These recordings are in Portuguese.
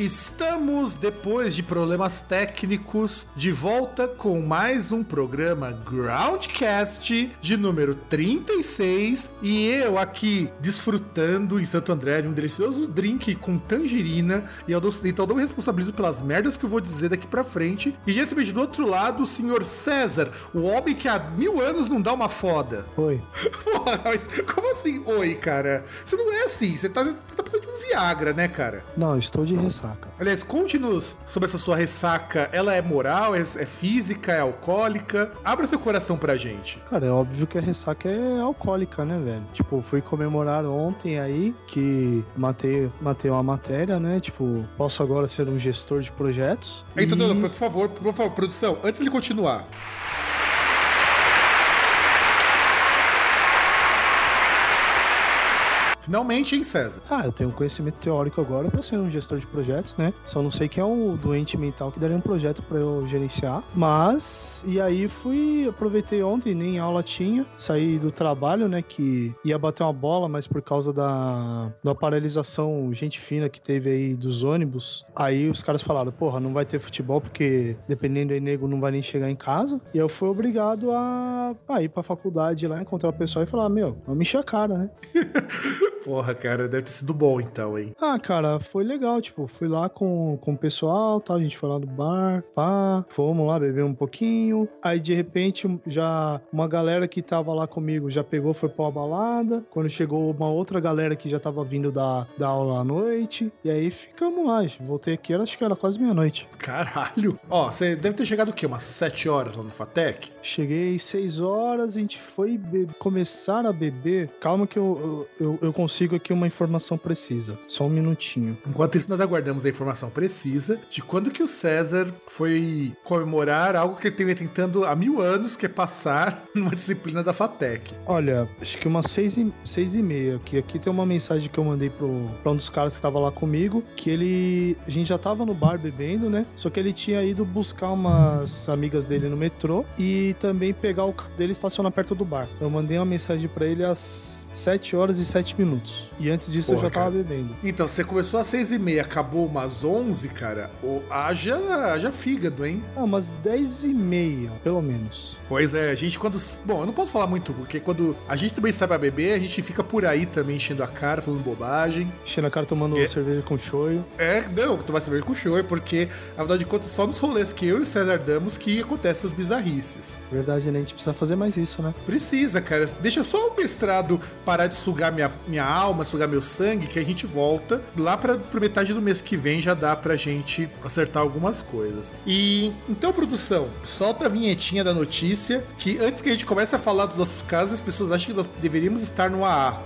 ouvintes! Depois de problemas técnicos, de volta com mais um programa Groundcast de número 36 e eu aqui desfrutando em Santo André de um delicioso drink com tangerina e eu dou, então eu me responsabilizo pelas merdas que eu vou dizer daqui pra frente. E diretamente do outro lado, o senhor César, o homem que há mil anos não dá uma foda. Oi. Porra, mas como assim, oi, cara? Você não é assim, você tá, você tá precisando de um Viagra, né, cara? Não, estou de ressaca. Aliás, conte-nos sobre essa sua ressaca. Ela é moral, é, é física, é alcoólica? Abra seu coração pra gente. Cara, é óbvio que a ressaca é alcoólica, né, velho? Tipo, fui comemorar ontem aí que matei, matei uma matéria, né? Tipo, posso agora ser um gestor de projetos. Então, e... por favor, por favor, produção, antes de ele continuar. Finalmente, hein, César? Ah, eu tenho conhecimento teórico agora pra ser um gestor de projetos, né? Só não sei quem é o doente mental que daria um projeto pra eu gerenciar. Mas, e aí fui, aproveitei ontem, nem aula tinha, saí do trabalho, né? Que ia bater uma bola, mas por causa da, da paralisação gente fina que teve aí dos ônibus, aí os caras falaram, porra, não vai ter futebol porque dependendo aí, nego não vai nem chegar em casa. E eu fui obrigado a, a ir pra faculdade lá, encontrar o pessoal e falar, meu, vamos encher a cara, né? Porra, cara, deve ter sido bom então, hein? Ah, cara, foi legal. Tipo, fui lá com, com o pessoal, tal. A gente foi lá no bar, pá. Fomos lá beber um pouquinho. Aí, de repente, já uma galera que tava lá comigo já pegou, foi pra uma balada. Quando chegou uma outra galera que já tava vindo da, da aula à noite. E aí ficamos lá. Voltei aqui, acho que era quase meia-noite. Caralho. Ó, você deve ter chegado o quê? Umas 7 horas lá no Fatec? Cheguei 6 horas, a gente foi começar a beber. Calma que eu, eu, eu, eu consigo aqui uma informação precisa. Só um minutinho. Enquanto isso, nós aguardamos a informação precisa de quando que o César foi comemorar algo que ele teve tentando há mil anos, que é passar numa disciplina da FATEC. Olha, acho que umas seis e, seis e meia. Que aqui tem uma mensagem que eu mandei pro, pra um dos caras que tava lá comigo, que ele... A gente já tava no bar bebendo, né? Só que ele tinha ido buscar umas amigas dele no metrô e também pegar o carro dele e estacionar perto do bar. Eu mandei uma mensagem para ele às 7 horas e 7 minutos. E antes disso Porra, eu já tava cara. bebendo. Então, você começou às 6 e meia, acabou umas 11, cara. O, haja, haja fígado, hein? Ah, umas 10 e meia, pelo menos. Pois é, a gente quando. Bom, eu não posso falar muito, porque quando a gente também sai pra beber, a gente fica por aí também enchendo a cara, falando bobagem. Enchendo a cara tomando Que? cerveja com choio. É, não, tomar cerveja com show, porque, afinal de contas, só nos rolês que eu e o César damos que acontecem essas bizarrices. Verdade, né? A gente precisa fazer mais isso, né? Precisa, cara. Deixa só o mestrado parar de sugar minha, minha alma, sugar meu sangue, que a gente volta. Lá pra metade do mês que vem já dá pra gente acertar algumas coisas. E então, produção, solta a vinhetinha da notícia, que antes que a gente comece a falar dos nossos casos, as pessoas acham que nós deveríamos estar no AA.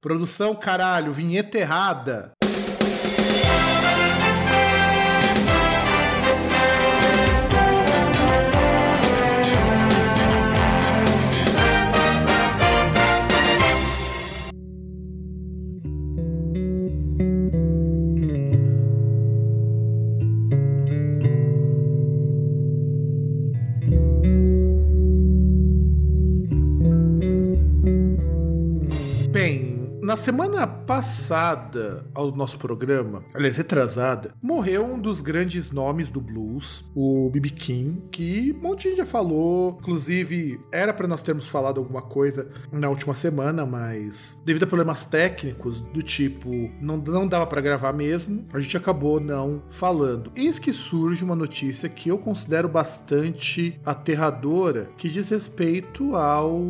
Produção, caralho, vinheta errada. Na semana passada ao nosso programa, aliás, retrasada, morreu um dos grandes nomes do blues, o B.B. King, que um monte já falou. Inclusive, era para nós termos falado alguma coisa na última semana, mas devido a problemas técnicos do tipo não, não dava para gravar mesmo, a gente acabou não falando. Eis que surge uma notícia que eu considero bastante aterradora, que diz respeito ao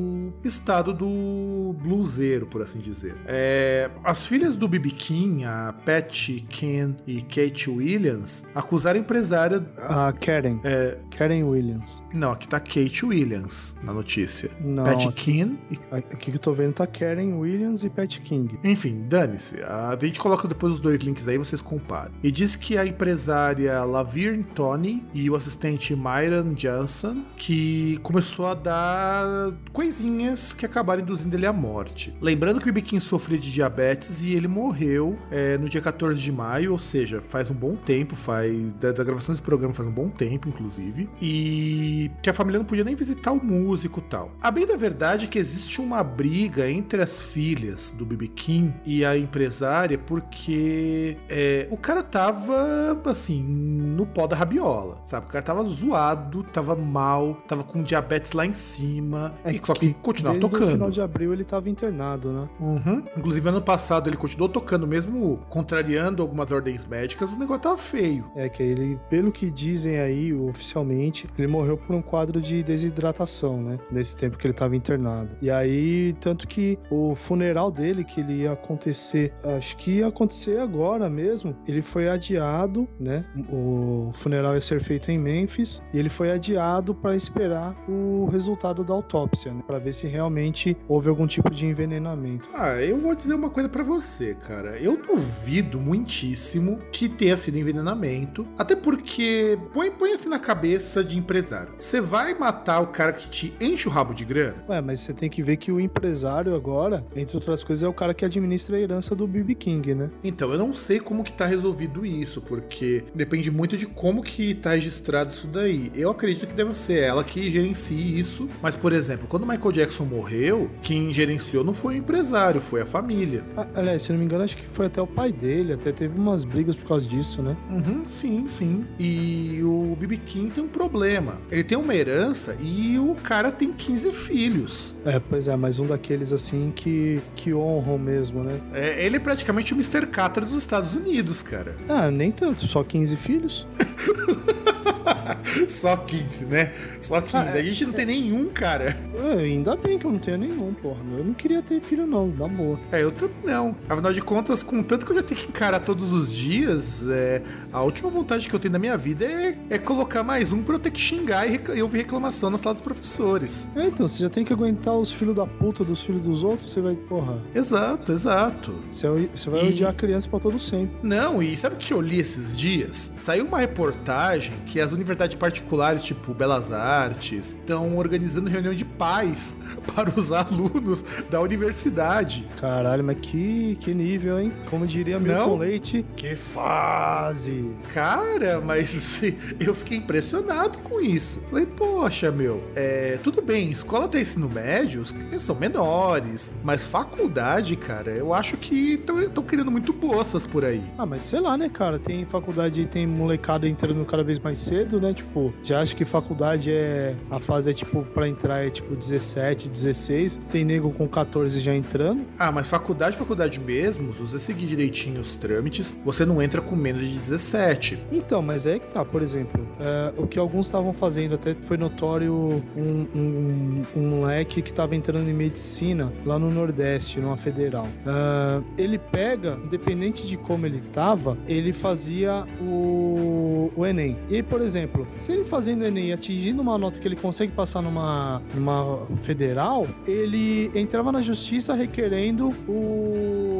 estado do bluseiro, por assim dizer. É, as filhas do B.B. King, a Patty Ken e Kate Williams, acusaram a empresária. A Karen. É, Karen Williams. não, aqui tá Kate Williams na notícia. Não, Patty aqui, Ken e aqui que eu tô vendo tá Karen Williams e Pat King. Enfim, dane-se. A gente coloca depois os dois links aí, vocês comparam. E diz que a empresária Lavirne Tony e o assistente Myron Johnson que começou a dar coisinhas que acabaram induzindo ele à morte. Lembrando que o Biquin sofria de diabetes e ele morreu é, no dia 14 de maio, ou seja, faz um bom tempo, faz da, da gravação desse programa faz um bom tempo, inclusive, e que a família não podia nem visitar o músico e tal. A bem da verdade é que existe uma briga entre as filhas do BB King e a empresária porque é, o cara tava assim no pó da rabiola, sabe? O cara tava zoado, tava mal, tava com diabetes lá em cima, e só que, continuava desde tocando. o final de abril ele tava internado, né? Uhum. Inclusive, ano passado ele continuou tocando, mesmo contrariando algumas ordens médicas, o negócio tava feio. É que ele, pelo que dizem aí oficialmente, ele morreu por um quadro de desidratação, né? Nesse tempo que ele tava internado. E aí, tanto que o funeral dele, que ele ia acontecer, acho que ia acontecer agora mesmo, ele foi adiado, né? O funeral ia ser feito em Memphis e ele foi adiado para esperar o resultado da autópsia, né? Para ver se realmente houve algum tipo de envenenamento. Ah, eu vou dizer uma coisa pra você, cara. Eu duvido muitíssimo que tenha sido envenenamento. Até porque, põe, põe assim na cabeça de empresário. Você vai matar o cara que te enche o rabo de grana? Ué, mas você tem que ver que o empresário agora, entre outras coisas, é o cara que administra a herança do B.B. King, né? Então, eu não sei como que tá resolvido isso, porque depende muito de como que tá registrado isso daí. Eu acredito que deve ser ela que gerencie isso, mas, por exemplo, quando o Michael Jackson morreu, quem gerenciou não foi o empresário, foi a família. Ah, aliás, se eu não me engano, acho que foi até o pai dele, até teve umas brigas por causa disso, né? Uhum, sim, sim. E o B.B. King tem um problema. Ele tem uma herança e o cara tem 15 filhos. É, pois é, mas um daqueles assim que, que honram mesmo, né? É, ele é praticamente o Mr. Catra dos Estados Unidos, cara. Ah, nem tanto, só 15 filhos. Só 15, né? Só 15. Ah, é. A gente não tem nenhum, cara. É, ainda bem que eu não tenho nenhum, porra. Eu não queria ter filho, não, na boa. É, eu também não. Afinal de contas, com tanto que eu já tenho que encarar todos os dias, é, a última vontade que eu tenho na minha vida é, é colocar mais um pra eu ter que xingar e, e ouvir reclamação na sala dos professores. É, então, você já tem que aguentar os filhos da puta dos filhos dos outros, você vai, porra. Exato, exato. Você, vai- você vai E- odiar a criança pra todo sempre. Não, e sabe o que eu li esses dias? Saiu uma reportagem que as universidades particulares, tipo Belas Artes, estão organizando reunião de pais para os alunos da universidade. Caralho, mas que, que nível, hein? Como diria Milton? Leite, que fase! Cara, mas assim, eu fiquei impressionado com isso. Falei, poxa, meu, é, tudo bem, escola até ensino médio, são menores, mas faculdade, cara, eu acho que estão criando muito bolsas por aí. Ah, mas sei lá, né, cara? Tem faculdade e tem molecada entrando cada vez mais cedo, né? Tipo, já acho que faculdade é. A fase é tipo, pra entrar é tipo 17, 16. Tem nego com 14 já entrando. Ah, mas faculdade, faculdade mesmo, se você seguir direitinho os trâmites, você não entra com menos de 17. Então, mas é que tá, por exemplo, é, o que alguns estavam fazendo, até foi notório um, um, um moleque que tava entrando em medicina lá no Nordeste, numa federal. Ah, ele pega, independente de como ele tava, ele fazia o, o Enem. E, por exemplo, se ele fazendo Enem e atingindo uma nota que ele consegue passar numa, numa federal, ele entrava na justiça requerendo o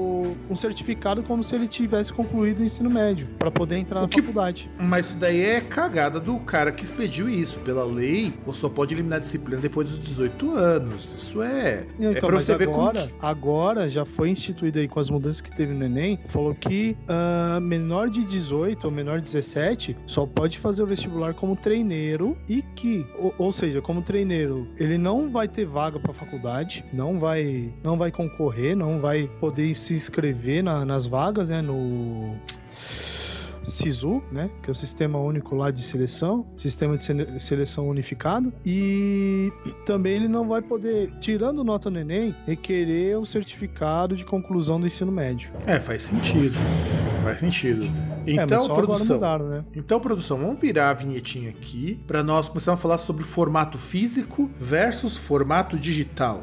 um certificado como se ele tivesse concluído o ensino médio, para poder entrar O na que- faculdade. Mas isso daí é cagada do cara que expediu isso. Pela lei, você só pode eliminar a disciplina depois dos 18 anos. Isso é. É Então, pra mas você ver como. agora, agora já foi instituído aí com as mudanças que teve no Enem, falou que ah, menor de 18 ou menor de 17 só pode fazer o vestibular como treineiro e que, ou, ou seja, como treineiro, ele não vai ter vaga para faculdade, não vai, não vai concorrer, não vai poder se inscrever na- nas vagas, né, no SISU, né? Que é o sistema único lá de seleção, sistema de sele- seleção unificado. E também ele não vai poder, tirando nota no Enem, requerer o certificado de conclusão do ensino médio. É, faz sentido. Faz sentido. é, Então, agora produção. mudaram, né? Então, produção, vamos virar a vinhetinha aqui para nós começarmos a falar sobre formato físico versus formato digital.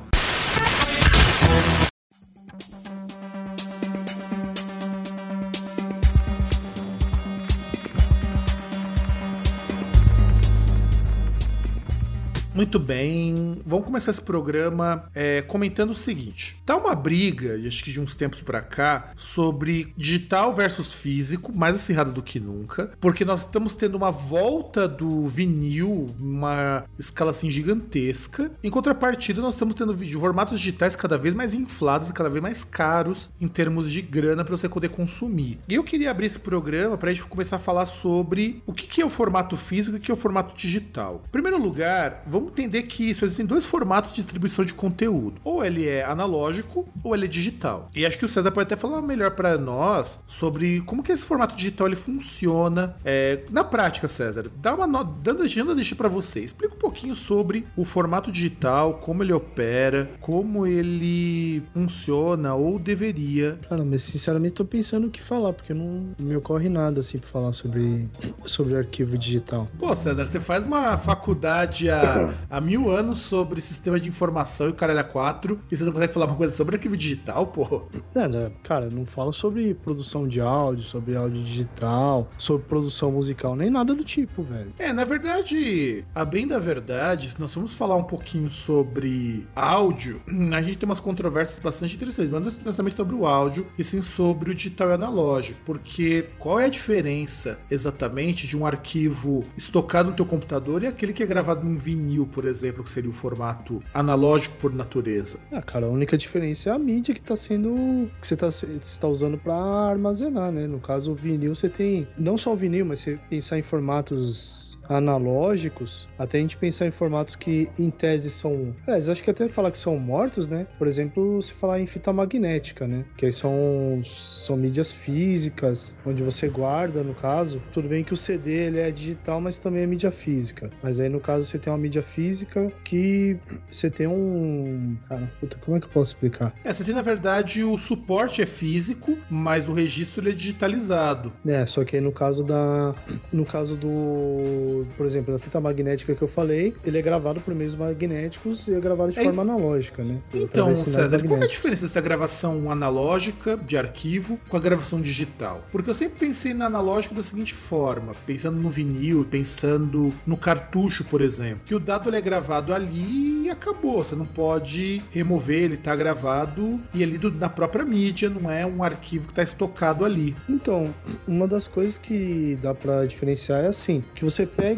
Muito bem, vamos começar esse programa é, comentando o seguinte: tá uma briga, acho que de uns tempos pra cá, sobre digital versus físico, mais acirrada do que nunca, porque nós estamos tendo uma volta do vinil, uma escala assim gigantesca. Em contrapartida, nós estamos tendo formatos digitais cada vez mais inflados e cada vez mais caros em termos de grana para você poder consumir. E eu queria abrir esse programa para a gente começar a falar sobre o que que é o formato físico e o que é o formato digital. Em primeiro lugar, vamos entender que só existem dois formatos de distribuição de conteúdo. Ou ele é analógico ou ele é digital. E acho que o César pode até falar melhor para nós sobre como que esse formato digital ele funciona é, na prática, César. Dá uma no... dando agenda deixa para você. Explica um pouquinho sobre o formato digital, como ele opera, como ele funciona ou deveria. Cara, mas sinceramente tô pensando o que falar, porque não me ocorre nada assim pra falar sobre, sobre arquivo digital. Pô, César, você faz uma faculdade há, há mil anos sobre sistema de informação e o caralho a quatro, e você não consegue falar uma coisa sobre arquivo digital, pô. É, né, cara, não falo sobre produção de áudio, sobre áudio digital, sobre produção musical, nem nada do tipo, velho. É, na verdade, a bem da verdade, se nós formos falar um pouquinho sobre áudio, a gente tem umas controvérsias bastante interessantes, mas não necessariamente sobre o áudio, e sim sobre o digital e analógico, porque qual é a diferença exatamente de um arquivo estocado no teu computador e aquele que é gravado num vinil, por exemplo, que seria o formato analógico por natureza? Ah, cara, a única diferença é a mídia que tá sendo. que você tá, tá usando pra armazenar, né? No caso, o vinil você tem. Não só o vinil, mas você pensar em formatos analógicos, até a gente pensar em formatos que em tese são. Aliás, acho que até falar que são mortos, né? Por exemplo, se falar em fita magnética, né? Que aí são, são mídias físicas, onde você guarda, no caso. Tudo bem que o CD ele é digital, mas também é mídia física. Mas aí, no caso, você tem uma mídia física que você tem um. Cara, puta, como é que eu posso explicar? É, você tem, na verdade, o suporte é físico, mas o registro ele é digitalizado. É, só que aí no caso da. No caso do. Por exemplo, da fita magnética que eu falei, ele é gravado por meios magnéticos e é gravado de É, forma analógica, né? Então, César, qual é a diferença dessa gravação analógica de arquivo com a gravação digital? Porque eu sempre pensei na analógica da seguinte forma, pensando no vinil, pensando no cartucho, por exemplo, que o dado ele é gravado ali e acabou, você não pode remover, ele tá gravado e ali do- na própria mídia, não é um arquivo que tá estocado ali. Então, uma das coisas que dá pra diferenciar é assim, que você pega,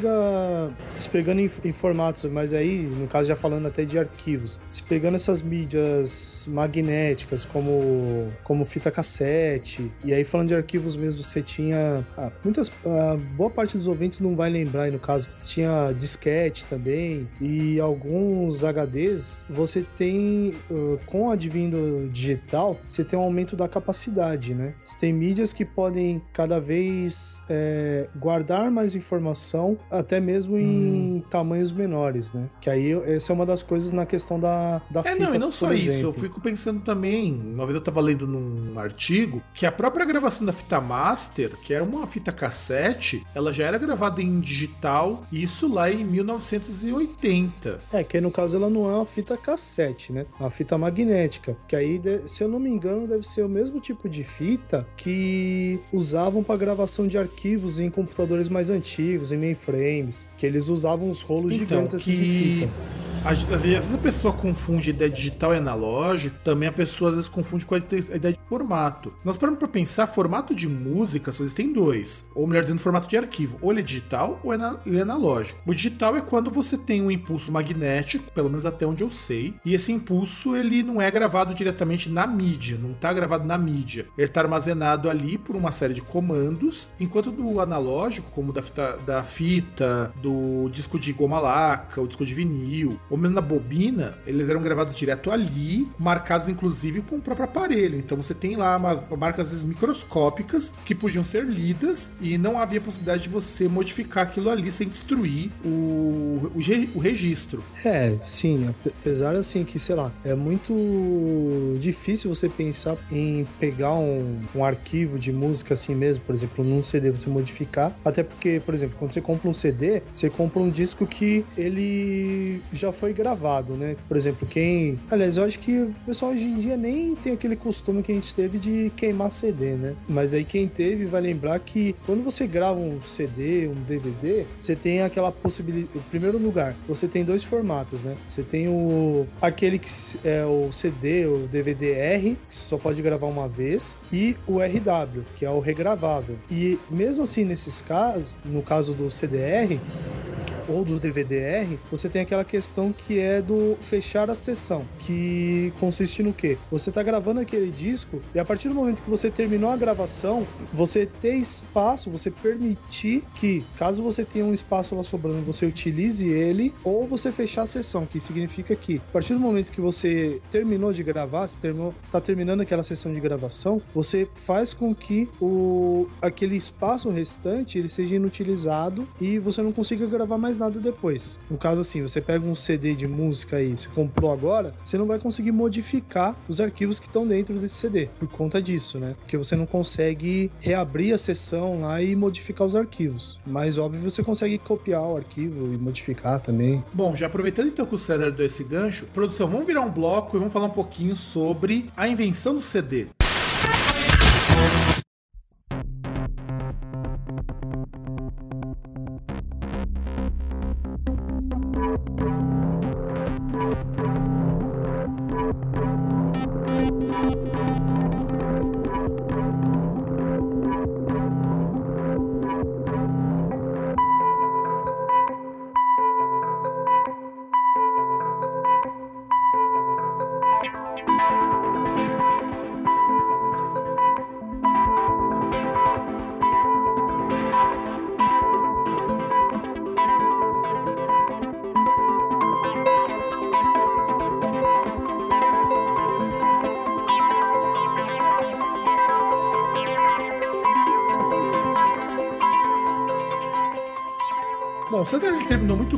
se pegando em, em formatos, mas aí, no caso já falando até de arquivos, se pegando essas mídias magnéticas como, como fita cassete, e aí falando de arquivos mesmo, você tinha, ah, muitas, ah, boa parte dos ouvintes não vai lembrar, aí no caso, tinha disquete também, e alguns HDs, você tem, ah, com o advindo digital, você tem um aumento da capacidade, né? Você tem mídias que podem cada vez é, guardar mais informação, até mesmo em tamanhos menores, né? Que aí essa é uma das coisas na questão da, da É, fita, não, e não só isso. Eu exemplo. fico pensando também. Uma vez eu tava lendo num artigo que a própria gravação da fita master, que era uma fita cassete, ela já era gravada em digital, e isso lá em 1980. É, que aí, no caso ela não é uma fita cassete, né? É uma fita magnética. Que aí, se eu não me engano, deve ser o mesmo tipo de fita que usavam para gravação de arquivos em computadores mais antigos, em mainframes. Que eles usavam os rolos Então, gigantes assim de que- fita. Às vezes a pessoa confunde ideia digital e analógico, também a pessoa às vezes confunde com a ideia de formato. Nós paramos para pensar, formato de música só existem dois, ou melhor dizendo, formato de arquivo, ou ele é digital ou ele é analógico. O digital é quando você tem um impulso magnético, pelo menos até onde eu sei, e esse impulso ele não é gravado diretamente na mídia, não está gravado na mídia. Ele está armazenado ali por uma série de comandos, enquanto do analógico, como da fita, da fita do disco de goma laca, o disco de vinil, ou mesmo na bobina, eles eram gravados direto ali, marcados inclusive com o próprio aparelho. Então você tem lá marcas vezes, microscópicas que podiam ser lidas e não havia possibilidade de você modificar aquilo ali sem destruir o, o, o registro. É, sim, apesar assim que, sei lá, é muito difícil você pensar em pegar um, um arquivo de música assim mesmo, por exemplo, num CD você modificar, até porque, por exemplo, quando você compra um CD, você compra um disco que ele já foi gravado, né? Por exemplo, quem. Aliás, eu acho que o pessoal hoje em dia nem tem aquele costume que a gente teve de queimar CD, né? Mas aí quem teve vai lembrar que quando você grava um CD, um DVD, você tem aquela possibilidade. Em primeiro lugar, você tem dois formatos, né? Você tem o aquele que é o CD, o DVD-R, que só pode gravar uma vez, e o RW, que é o regravável. E mesmo assim, nesses casos, no caso do CDR, ou do DVD-R, você tem aquela questão que é do fechar a sessão, que consiste no quê? Você está gravando aquele disco e a partir do momento que você terminou a gravação, você ter espaço, você permitir que, caso você tenha um espaço lá sobrando, você utilize ele, ou você fechar a sessão, que significa que, a partir do momento que você terminou de gravar, você terminou, está terminando aquela sessão de gravação, você faz com que o, aquele espaço restante ele seja inutilizado e você não consiga gravar mais nada depois. No caso assim, você pega um CD de música aí, você comprou agora, você não vai conseguir modificar os arquivos que estão dentro desse CD, por conta disso, né? Porque você não consegue reabrir a sessão lá e modificar os arquivos. Mas óbvio, você consegue copiar o arquivo e modificar também. Bom, já aproveitando então que o César deu esse gancho, produção, vamos virar um bloco e vamos falar um pouquinho sobre a invenção do CD.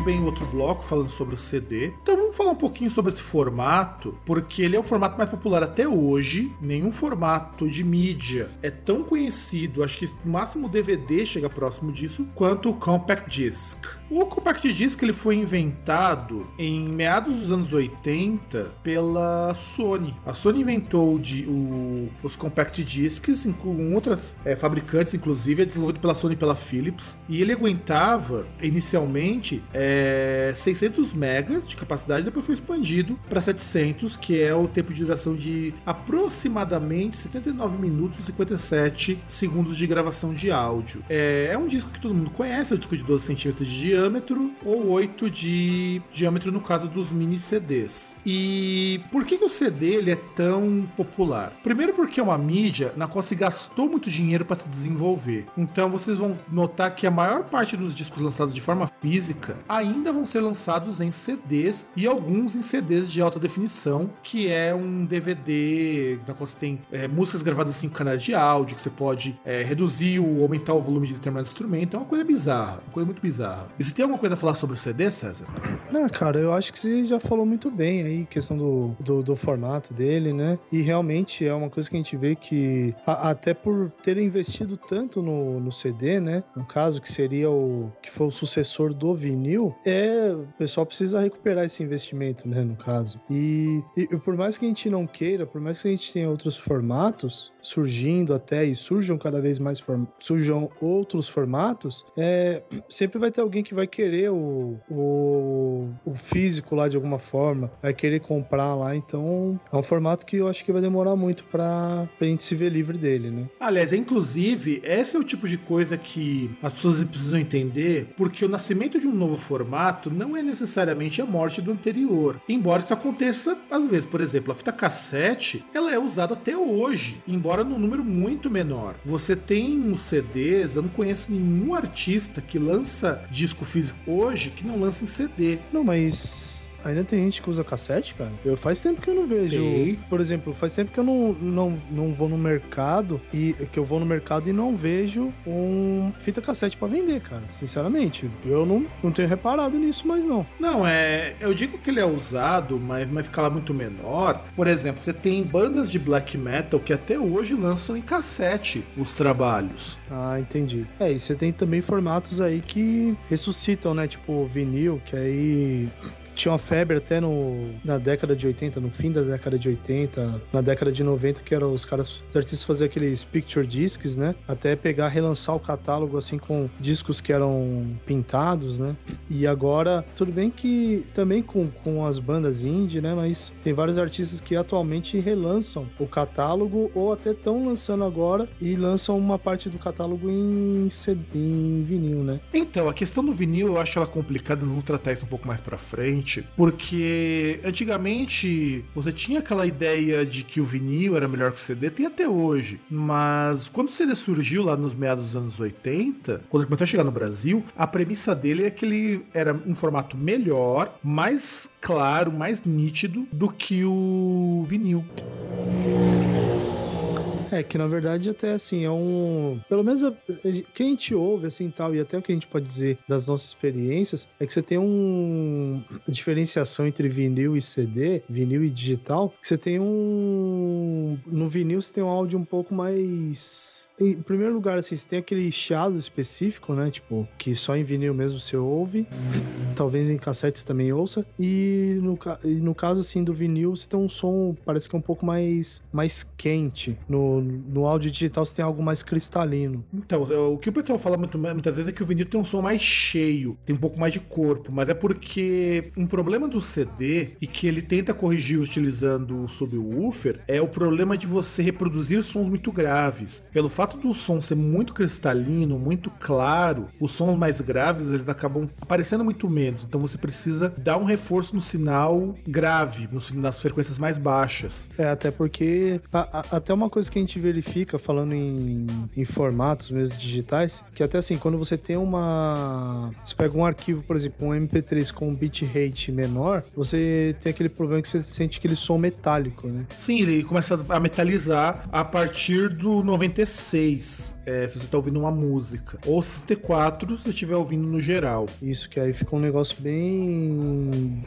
Bem outro bloco falando sobre o CD. Então um pouquinho sobre esse formato, porque ele é o formato mais popular até hoje. Nenhum formato de mídia é tão conhecido, acho que no máximo o DVD chega próximo disso, quanto o Compact Disc. O Compact Disc ele foi inventado em meados dos anos 80 pela Sony. A Sony inventou de, o, os Compact Discs com outras é, fabricantes, inclusive, é desenvolvido pela Sony e pela Philips, e ele aguentava inicialmente é, 600 megas de capacidade, depois foi expandido para 700, que é o tempo de duração de aproximadamente 79 minutos e 57 segundos de gravação de áudio. É, é um disco que todo mundo conhece, é um disco de 12 centímetros de diâmetro ou 8 de diâmetro no caso dos mini CDs. E por que, que o CD ele é tão popular? Primeiro porque é uma mídia na qual se gastou muito dinheiro para se desenvolver. Então vocês vão notar que a maior parte dos discos lançados de forma física ainda vão ser lançados em CDs e alguns em CDs de alta definição, que é um DVD na qual você tem é, músicas gravadas em cinco canais de áudio, que você pode é, reduzir ou aumentar o volume de determinado instrumento. É uma coisa bizarra, uma coisa muito bizarra. E você tem alguma coisa a falar sobre o CD, César? Não, cara, eu acho que você já falou muito bem aí, questão do, do, do formato dele, né? E realmente é uma coisa que a gente vê que, a, até por ter investido tanto no, no CD, né? No caso, que seria o que foi o sucessor do vinil, é o pessoal precisa recuperar esse investimento, né, no caso. E, e, por mais que a gente não queira, por mais que a gente tenha outros formatos surgindo até e surjam cada vez mais surjam outros formatos, é, sempre vai ter alguém que vai querer o, o, o físico lá de alguma forma, vai querer comprar lá, então é um formato que eu acho que vai demorar muito para a gente se ver livre dele, né? Aliás, inclusive, esse é o tipo de coisa que as pessoas precisam entender, porque o nascimento de um novo formato não é necessariamente a morte do anterior. Embora isso aconteça às vezes, por exemplo, a fita cassete, ela é usada até hoje, embora num número muito menor. Você tem os CDs, eu não conheço nenhum artista que lança disco físico hoje que não lança em CD. Não, mas Ainda tem gente que usa cassete, cara? Eu faz tempo que eu não vejo. Tem. Por exemplo, faz tempo que eu não, não, não vou no mercado e que eu vou no mercado e não vejo um fita cassete para vender, cara. Sinceramente, eu não, não tenho reparado nisso mais não. Não, é, eu digo que ele é usado, mas uma escala muito menor. Por exemplo, você tem bandas de black metal que até hoje lançam em cassete os trabalhos. Ah, entendi. É, e você tem também formatos aí que ressuscitam, né? Tipo vinil, que aí tinha uma febre até no, na década de 80, no fim da década de 80, na década de 90, que eram os caras, os artistas faziam aqueles picture discs, né? Até pegar, relançar o catálogo assim com discos que eram pintados, né? E agora, tudo bem que também com, com as bandas indie, né? Mas tem vários artistas que atualmente relançam o catálogo ou até estão lançando agora e lançam uma parte do catálogo em, CD, em vinil, né? Então, a questão do vinil eu acho ela complicada, vamos tratar isso um pouco mais pra frente porque antigamente você tinha aquela ideia de que o vinil era melhor que o CD, tem até hoje, mas quando o CD surgiu lá nos meados dos anos 80, quando ele começou a chegar no Brasil, a premissa dele é que ele era um formato melhor, mais claro, mais nítido do que o vinil. É, que na verdade até assim, é um. Pelo menos o que a gente ouve assim tal, e até o que a gente pode dizer das nossas experiências, é que você tem um diferenciação entre vinil e CD, vinil e digital, que você tem um. No vinil você tem um áudio um pouco mais. Em primeiro lugar, assim, tem aquele chiado específico, né? Tipo, que só em vinil mesmo você ouve. Talvez em cassetes também ouça. E no, e no caso, assim, do vinil, você tem um som, parece que é um pouco mais, mais quente. No, no áudio digital você tem algo mais cristalino. Então, é, o que o pessoal fala muito, muitas vezes é que o vinil tem um som mais cheio, tem um pouco mais de corpo, mas é porque um problema do CD e que ele tenta corrigir utilizando o subwoofer é o problema de você reproduzir sons muito graves. Pelo fato do som ser muito cristalino, muito claro, os sons mais graves eles acabam aparecendo muito menos. Então você precisa dar um reforço no sinal grave, nas frequências mais baixas. É, até porque a, a, até uma coisa que a gente gente verifica, falando em, em formatos mesmo digitais, que até assim, quando você tem uma. Você pega um arquivo, por exemplo, um MP3 com um bitrate menor, você tem aquele problema que você sente aquele som metálico, né? Sim, ele começa a metalizar a partir do 96 vocês. É, se você está ouvindo uma música. Ou 64 se você estiver ouvindo no geral. Isso, que aí fica um negócio bem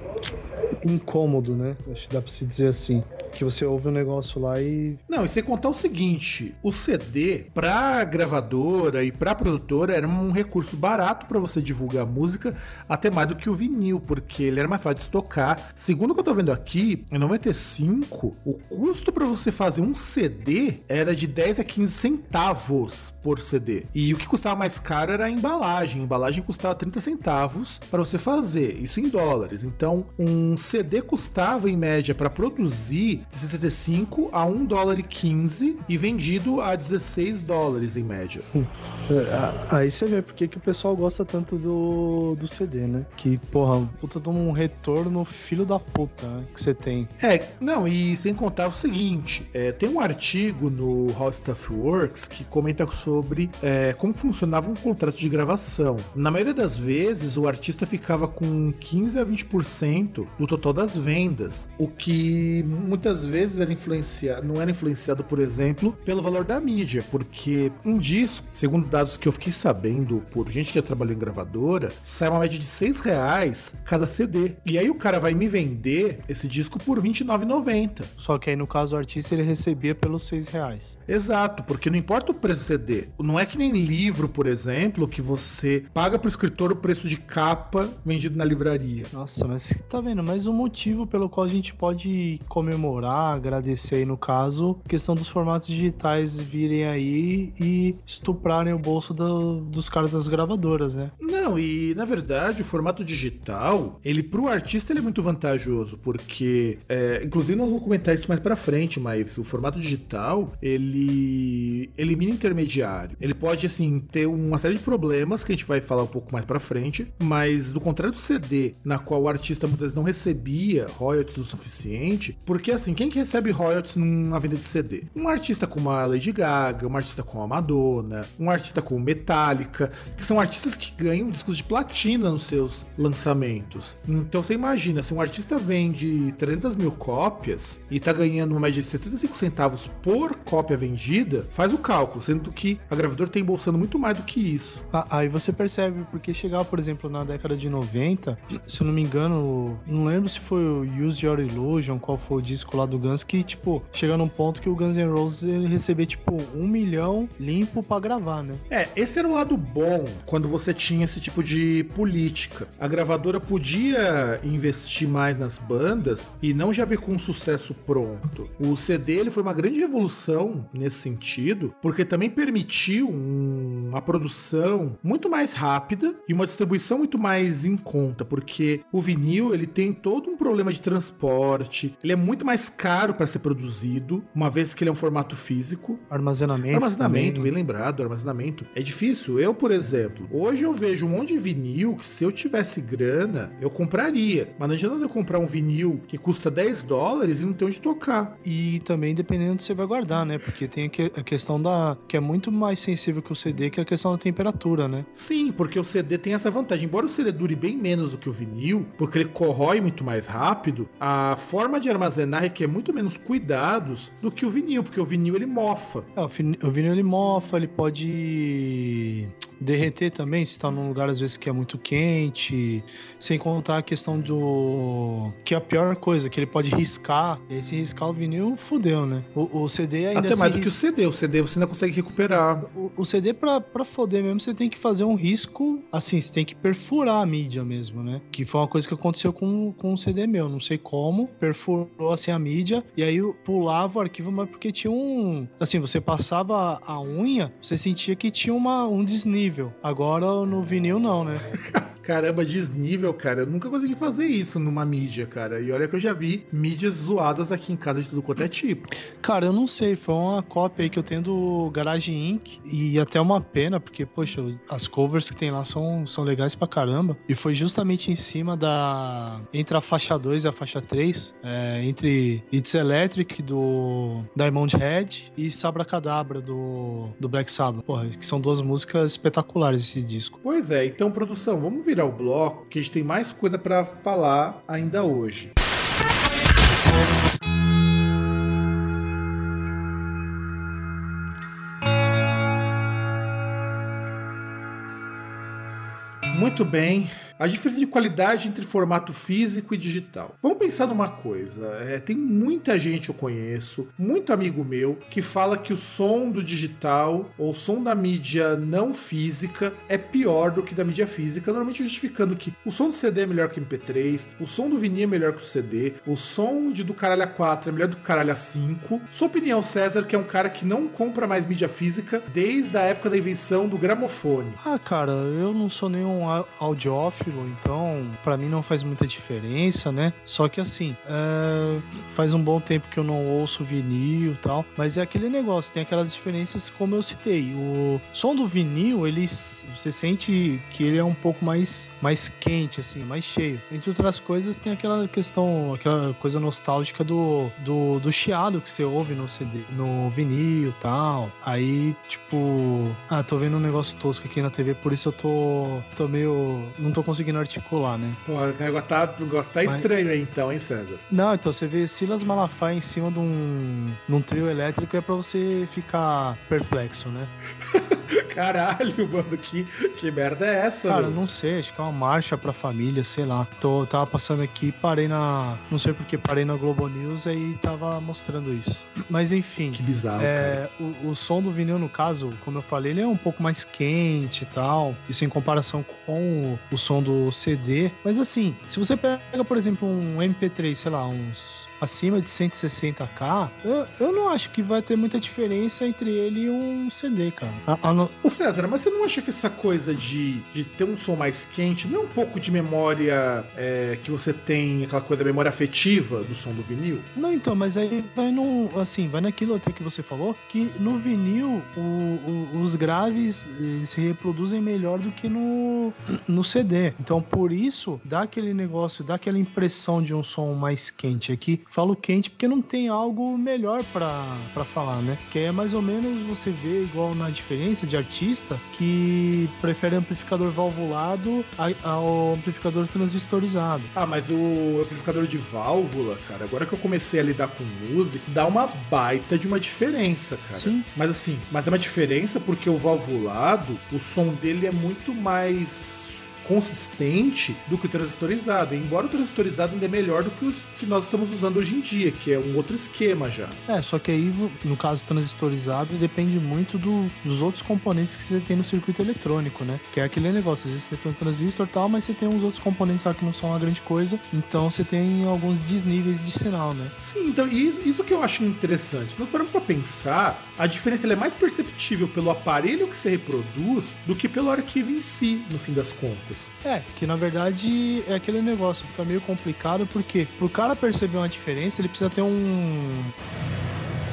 incômodo, né? Acho que dá pra se dizer assim. Que você ouve um negócio lá e. Não, e sem contar o seguinte: o CD, pra gravadora e pra produtora, era um recurso barato para você divulgar a música, até mais do que o vinil, porque ele era mais fácil de estocar. Segundo o que eu tô vendo aqui, em 95, o custo para você fazer um CD era de 10 a 15 centavos por CD. E o que custava mais caro era a embalagem. A embalagem custava 30 centavos para você fazer, isso em dólares. Então, um CD custava em média para produzir de 75 a 1 dólar e 15 e vendido a 16 dólares em média. Hum. É, aí você vê porque que o pessoal gosta tanto do, do CD, né? Que, porra, puta de um retorno filho da puta né? que você tem. É, não, e sem contar o seguinte: é, tem um artigo no How Stuff Works que comenta sobre é, como funcionava um contrato de gravação. Na maioria das vezes, o artista ficava com 15 a 20% do total das vendas, o que muitas vezes era influenciado, não era influenciado, por exemplo, pelo valor da mídia, porque um disco, segundo dados que eu fiquei sabendo por gente que trabalha em gravadora, sai uma média de 6 reais cada CD. E aí o cara vai me vender esse disco por R$29,90. Só que aí no caso o artista ele recebia pelos 6 reais. Exato, porque não importa o preço do CD. Não é que nem livro, por exemplo, que você paga pro escritor o preço de capa vendido na livraria. Nossa, mas tá vendo? Mas o motivo pelo qual a gente pode comemorar, agradecer aí no caso, questão dos formatos digitais virem aí e estuprarem o bolso do, dos caras das gravadoras, né? Não, e na verdade o formato digital, ele pro artista ele é muito vantajoso, porque é, inclusive nós vamos comentar isso mais para frente, mas o formato digital ele elimina intermediário. Ele pode assim ter uma série de problemas que a gente vai falar um pouco mais para frente, mas do contrário do CD, na qual o artista muitas vezes não recebia royalties o suficiente, porque assim, quem que recebe royalties numa venda de CD? Um artista como a Lady Gaga, um artista como a Madonna, um artista como Metallica, que são artistas que ganham discos de platina nos seus lançamentos. Então você imagina, se um artista vende 300 mil cópias e tá ganhando uma média de 75 centavos por cópia vendida, faz o cálculo, sendo que a gravadora tem embolsando muito mais do que isso. Ah, aí você percebe, porque chegava, por exemplo, na década de 90, se eu não me engano, não lembro se foi o Use Your Illusion, qual foi o disco lá do Guns, que, tipo, chega num ponto que o Guns N' Roses ele recebia, tipo, um milhão limpo para gravar, né? É, esse era o lado bom quando você tinha esse tipo de política. A gravadora podia investir mais nas bandas e não já ver com um sucesso pronto. O CD ele foi uma grande revolução nesse sentido, porque também permitiu um, uma produção muito mais rápida e uma distribuição muito mais em conta, porque o vinil ele tem todo um problema de transporte, ele é muito mais caro para ser produzido, uma vez que ele é um formato físico. Armazenamento. Armazenamento, também. bem lembrado, armazenamento. É difícil. Eu, por exemplo, hoje eu vejo um monte de vinil que se eu tivesse grana, eu compraria. Mas não adianta eu comprar um vinil que custa 10 dólares e não tem onde tocar. E também dependendo onde você vai guardar, né? Porque tem a questão da. que é muito mais sensível que o CD, que é a questão da temperatura, né? Sim, porque o CD tem essa vantagem. Embora o CD dure bem menos do que o vinil, porque ele corrói muito mais rápido, a forma de armazenar requer muito menos cuidados do que o vinil, porque o vinil ele mofa. É, o o vinil ele mofa, ele pode derreter também, se tá num lugar às vezes que é muito quente, sem contar a questão do. que é a pior coisa, que ele pode riscar, e aí se riscar o vinil, fudeu, né? O, o CD ainda Até mais assim, do que o CD. O CD você ainda consegue recuperar. o, o CD pra, pra foder mesmo, você tem que fazer um risco, assim, você tem que perfurar a mídia mesmo, né? Que foi uma coisa que aconteceu com, com o CD meu, não sei como, perfurou assim a mídia, e aí pulava o arquivo, mas porque tinha um. Assim, você passava a unha, você sentia que tinha uma, um desnível. Agora no vinil não, né? Caramba, desnível, cara. Eu nunca consegui fazer isso numa mídia, cara. E olha que eu já vi mídias zoadas aqui em casa de tudo quanto é tipo. Cara, eu não sei, foi uma cópia aí que eu tenho do Garage Inc. E até uma pena, porque, poxa, as covers que tem lá são, são legais pra caramba. E foi justamente em cima da. Entre a faixa 2 e a faixa 3, é, entre It's Electric do Diamond Head e Sabra Cadabra do, do Black Sabbath. Porra, que são duas músicas espetaculares esse disco. Pois é, então, produção, vamos virar o bloco, que a gente tem mais coisa pra falar ainda hoje. Muito bem. A diferença de qualidade entre formato físico e digital. Vamos pensar numa coisa. é, tem muita gente eu conheço, muito amigo meu, que fala que o som do digital ou o som da mídia não física é pior do que da mídia física, normalmente justificando que o som do CD é melhor que o MP3, o som do vinil é melhor que o CD, o som de do caralho A4 é melhor do que o caralho A5. Sua opinião, César, que é um cara que não compra mais mídia física desde a época da invenção do gramofone. Ah, cara, eu não sou nenhum au- então pra mim não faz muita diferença, né? Só que assim, é, faz um bom tempo que eu não ouço vinil e tal, mas é aquele negócio, tem aquelas diferenças como eu citei. O som do vinil, ele você sente que ele é um pouco mais mais quente assim, mais cheio. Entre outras coisas, tem aquela questão, aquela coisa nostálgica do do, do chiado que você ouve no CD, no vinil e tal. Aí, tipo, ah, tô vendo um negócio tosco aqui na TV, por isso eu tô tô meio não tô conseguindo conseguindo articular, né? Pô, o negócio tá, negócio tá Mas- estranho aí então, hein, César? Não, então você vê Silas Malafaia em cima de um, num trio elétrico é pra você ficar perplexo, né? Caralho, mano, que, que merda é essa, Cara, meu? não sei, acho que é uma marcha pra família, sei lá. Tô, tava passando aqui, parei na. Não sei porque parei na Globo News e tava mostrando isso. Mas enfim. Que bizarro, cara. É, o, o som do vinil, no caso, como eu falei, ele é um pouco mais quente e tal. Isso em comparação com o, o som do CD. Mas assim, se você pega, por exemplo, um MP3, sei lá, uns acima de 160k, eu, eu não acho que vai ter muita diferença entre ele e um CD, cara. A- a no- Ô César, mas você não acha que essa coisa de, de ter um som mais quente não é um pouco de memória é, que você tem, aquela coisa da memória afetiva do som do vinil? Não, então, mas aí vai no. Assim, vai naquilo até que você falou, que no vinil o- o- os graves eles se reproduzem melhor do que no, no CD. Então, por isso, dá aquele negócio, dá aquela impressão de um som mais quente. Aqui falo quente porque não tem algo melhor pra pra falar, né? Que é mais ou menos você vê, igual na diferença de artista, que prefere amplificador valvulado ao amplificador transistorizado. Ah, mas o amplificador de válvula, cara, agora que eu comecei a lidar com música, dá uma baita de uma diferença, cara. Sim. Mas assim, mas é uma diferença porque o valvulado, o som dele é muito mais consistente do que o transistorizado. Embora o transistorizado ainda é melhor do que os que nós estamos usando hoje em dia, que é um outro esquema já. É, só que aí, no caso transistorizado, depende muito do- dos outros componentes que você tem no circuito eletrônico, né? Que é aquele negócio, às vezes você tem um transistor e tal, mas você tem uns outros componentes lá que não são uma grande coisa, então você tem alguns desníveis de sinal, né? Sim, então isso, isso que eu acho interessante. Se nós paramos pra pensar, a diferença é mais perceptível pelo aparelho que você reproduz do que pelo arquivo em si, no fim das contas. É, que na verdade é aquele negócio, fica meio complicado porque pro cara perceber uma diferença, ele precisa ter um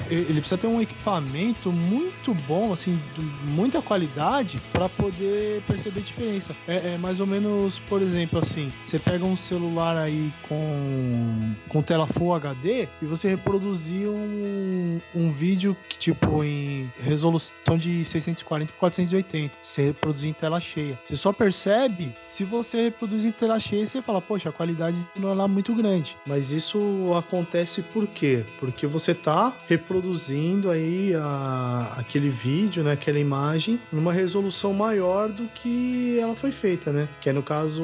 ele precisa ter um equipamento muito bom, assim, muita qualidade para poder perceber a diferença. É, é mais ou menos, por exemplo, assim, você pega um celular aí com, com tela Full HD e você reproduzir um, um vídeo que, tipo, em resolução de 640 por 480. Você reproduzir em tela cheia. Você só percebe se você reproduz em tela cheia e você fala, poxa, a qualidade não é lá muito grande. Mas isso acontece por quê? Porque você tá reproduzindo aí a- aquele vídeo, né, aquela imagem, numa resolução maior do que ela foi feita, né? Que é no caso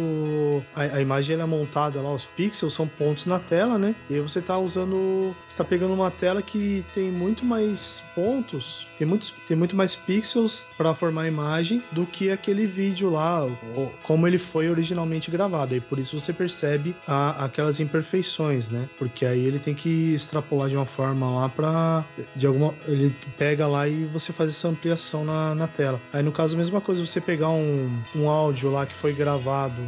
a, a imagem é montada lá, os pixels são pontos na tela, né? E aí você tá usando, você tá pegando uma tela que tem muito mais pontos, tem muitos, tem muito mais pixels para formar a imagem do que aquele vídeo lá, como ele foi originalmente gravado. E por isso você percebe a- aquelas imperfeições, né? Porque aí ele tem que extrapolar de uma forma lá para de alguma ele pega lá e você faz essa ampliação na, na tela. Aí no caso a mesma coisa você pegar um, um áudio lá que foi gravado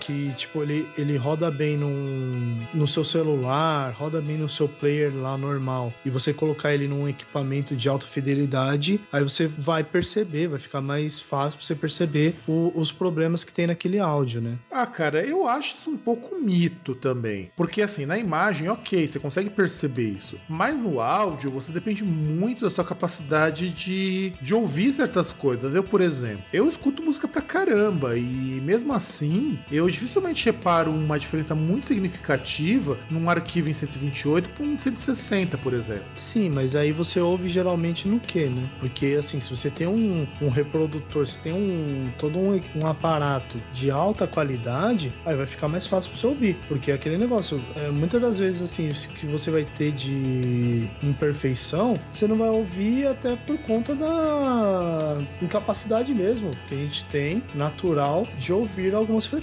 que, tipo, ele, ele roda bem num, no seu celular, roda bem no seu player lá normal, e você colocar ele num equipamento de alta fidelidade, aí você vai perceber, vai ficar mais fácil pra você perceber o- os problemas que tem naquele áudio, né? Ah, cara, eu acho isso um pouco mito também. Porque assim, na imagem, ok, você consegue perceber isso. Mas no áudio, você depende muito da sua capacidade de, de ouvir certas coisas. Eu, por exemplo, eu escuto música pra caramba. E mesmo assim, eu dificilmente reparo uma diferença muito significativa num arquivo em 128 para um 160, por exemplo. Sim, mas aí você ouve geralmente no que, né? Porque assim, se você tem um, um reprodutor, se tem um todo um, um aparato de alta qualidade, aí vai ficar mais fácil pra você ouvir. Porque é aquele negócio, é, muitas das vezes assim, que você vai ter de imperfeição, você não vai ouvir até por conta da incapacidade mesmo que a gente tem, natural, de ouvir algumas frequências.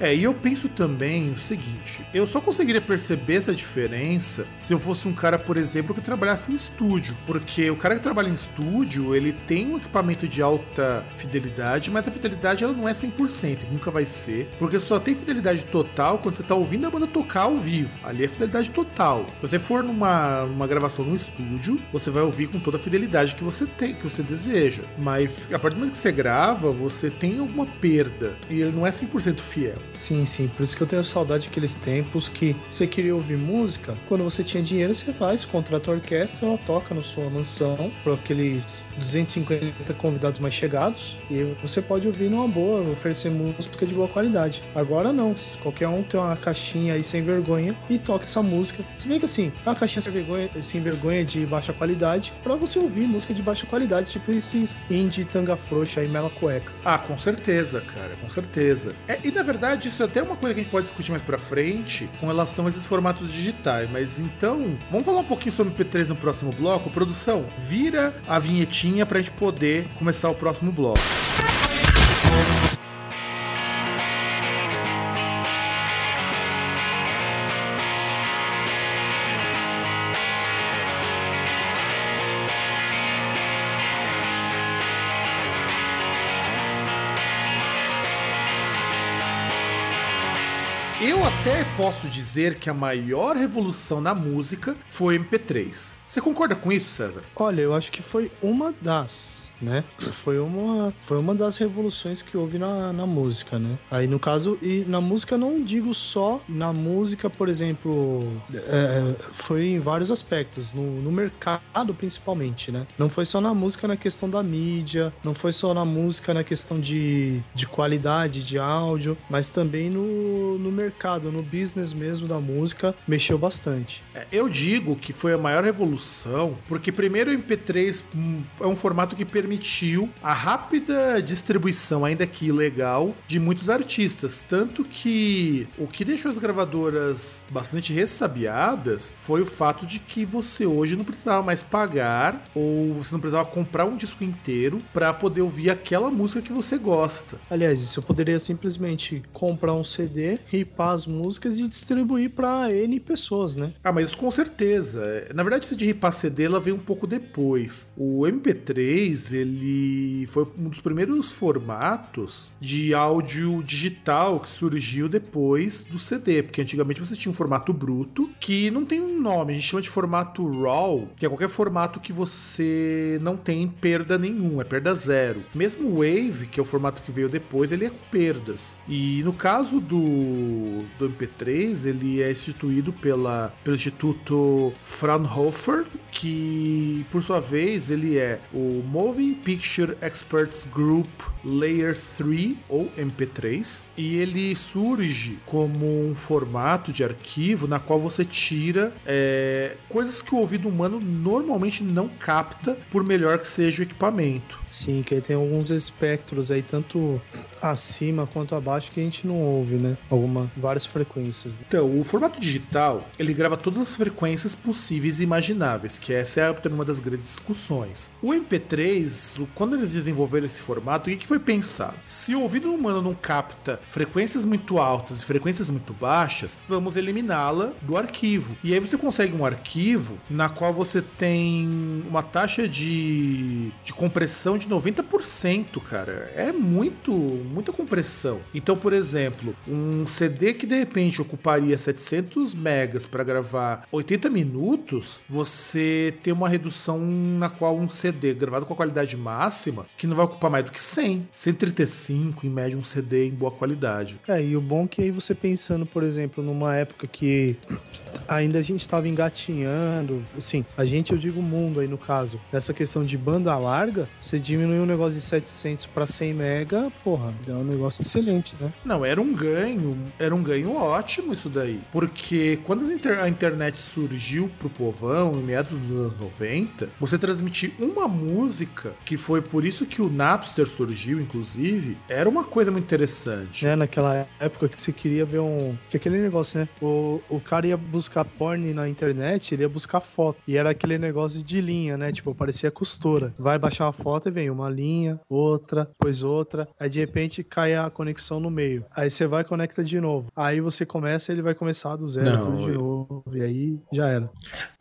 É, e eu penso também o seguinte: eu só conseguiria perceber essa diferença se eu fosse um cara, por exemplo, que trabalhasse em estúdio. Porque o cara que trabalha em estúdio, ele tem um equipamento de alta fidelidade, mas a fidelidade ela não é 100%, nunca vai ser. Porque só tem fidelidade total quando você tá ouvindo a banda tocar ao vivo. Ali é fidelidade total. Se você for numa, numa gravação no estúdio, você vai ouvir com toda a fidelidade que você tem, que você deseja. Mas a partir do momento que você grava, você tem alguma perda. E ele não é 100% 100% fiel. Sim, sim. Por isso que eu tenho saudade daqueles tempos que você queria ouvir música, quando você tinha dinheiro, você vai, contrata a orquestra, ela toca na sua mansão para aqueles 250 convidados mais chegados e você pode ouvir numa boa, oferecer música de boa qualidade. Agora não, qualquer um tem uma caixinha aí sem vergonha e toca essa música. Se bem que assim, é uma caixinha sem vergonha, sem vergonha de baixa qualidade para você ouvir música de baixa qualidade, tipo esses indie tanga frouxa e mela cueca. Ah, com certeza, cara, com certeza. É, e na verdade, isso é até uma coisa que a gente pode discutir mais pra frente com relação a esses formatos digitais. Mas então, vamos falar um pouquinho sobre MP3 no próximo bloco? Produção, vira a vinhetinha pra gente poder começar o próximo bloco. Posso dizer que a maior revolução na música foi o MP3. Você concorda com isso, César? Olha, eu acho que foi uma das né? Foi uma, foi uma das revoluções que houve na, na música, né? Aí no caso, e na música não digo só na música, por exemplo, é, foi em vários aspectos, no, no mercado principalmente, né? Não foi só na música na questão da mídia, não foi só na música na questão de, de qualidade de áudio, mas também no, no mercado, no business mesmo da música, mexeu bastante. É, eu digo que foi a maior revolução, porque primeiro o MP3 hum, é um formato que permite permitiu a rápida distribuição, ainda que ilegal, de muitos artistas. Tanto que o que deixou as gravadoras bastante ressabiadas foi o fato de que você hoje não precisava mais pagar ou você não precisava comprar um disco inteiro para poder ouvir aquela música que você gosta. Aliás, isso eu poderia simplesmente comprar um CD, ripar as músicas e distribuir para N pessoas, né? Ah, mas com certeza. Na verdade, esse de ripar CD ela veio um pouco depois. O MP3, ele foi um dos primeiros formatos de áudio digital que surgiu depois do CD, porque antigamente você tinha um formato bruto que não tem um nome, a gente chama de formato RAW, que é qualquer formato que você não tem perda nenhuma, é perda zero. Mesmo o Wave, que é o formato que veio depois, ele é com perdas. E no caso do, do MP3, ele é instituído pela, pelo Instituto Fraunhofer, que por sua vez ele é o Moving Picture Experts Group Layer 3 ou MP3 e ele surge como um formato de arquivo na qual você tira é, coisas que o ouvido humano normalmente não capta por melhor que seja o equipamento. Sim, que aí tem alguns espectros aí, tanto acima quanto abaixo, que a gente não ouve, né? Alguma, várias frequências. Então, o formato digital, ele grava todas as frequências possíveis e imagináveis, que essa é uma das grandes discussões. O MP3, quando eles desenvolveram esse formato, o que foi pensado? Se o ouvido humano não capta frequências muito altas e frequências muito baixas, vamos eliminá-la do arquivo. E aí você consegue um arquivo na qual você tem uma taxa de, de compressão de 90%, cara. É muito, muita compressão. Então, por exemplo, um CD que de repente ocuparia 700 megas para gravar 80 minutos, você tem uma redução na qual um CD gravado com a qualidade máxima, que não vai ocupar mais do que 100, 135 em média um CD em boa qualidade. É, e o bom é que aí você pensando, por exemplo, numa época que ainda a gente estava engatinhando, assim, a gente, eu digo mundo aí no caso, nessa questão de banda larga, você diminuir um negócio de 700 para 100 mega, porra, é um negócio excelente, né? Não, era um ganho, era um ganho ótimo isso daí. Porque quando a internet surgiu pro povão, em meados dos anos 90, você transmitir uma música, que foi por isso que o Napster surgiu, inclusive, era uma coisa muito interessante. É, naquela época que você queria ver um... Que aquele negócio, né? O, o cara ia buscar porn na internet, ele ia buscar foto. E era aquele negócio de linha, né? Tipo, parecia costura. Vai baixar uma foto e vem uma linha, outra, depois outra. Aí de repente cai a conexão no meio. Aí você vai e conecta de novo. Aí você começa ele vai começar do zero não, tudo de novo. E aí já era.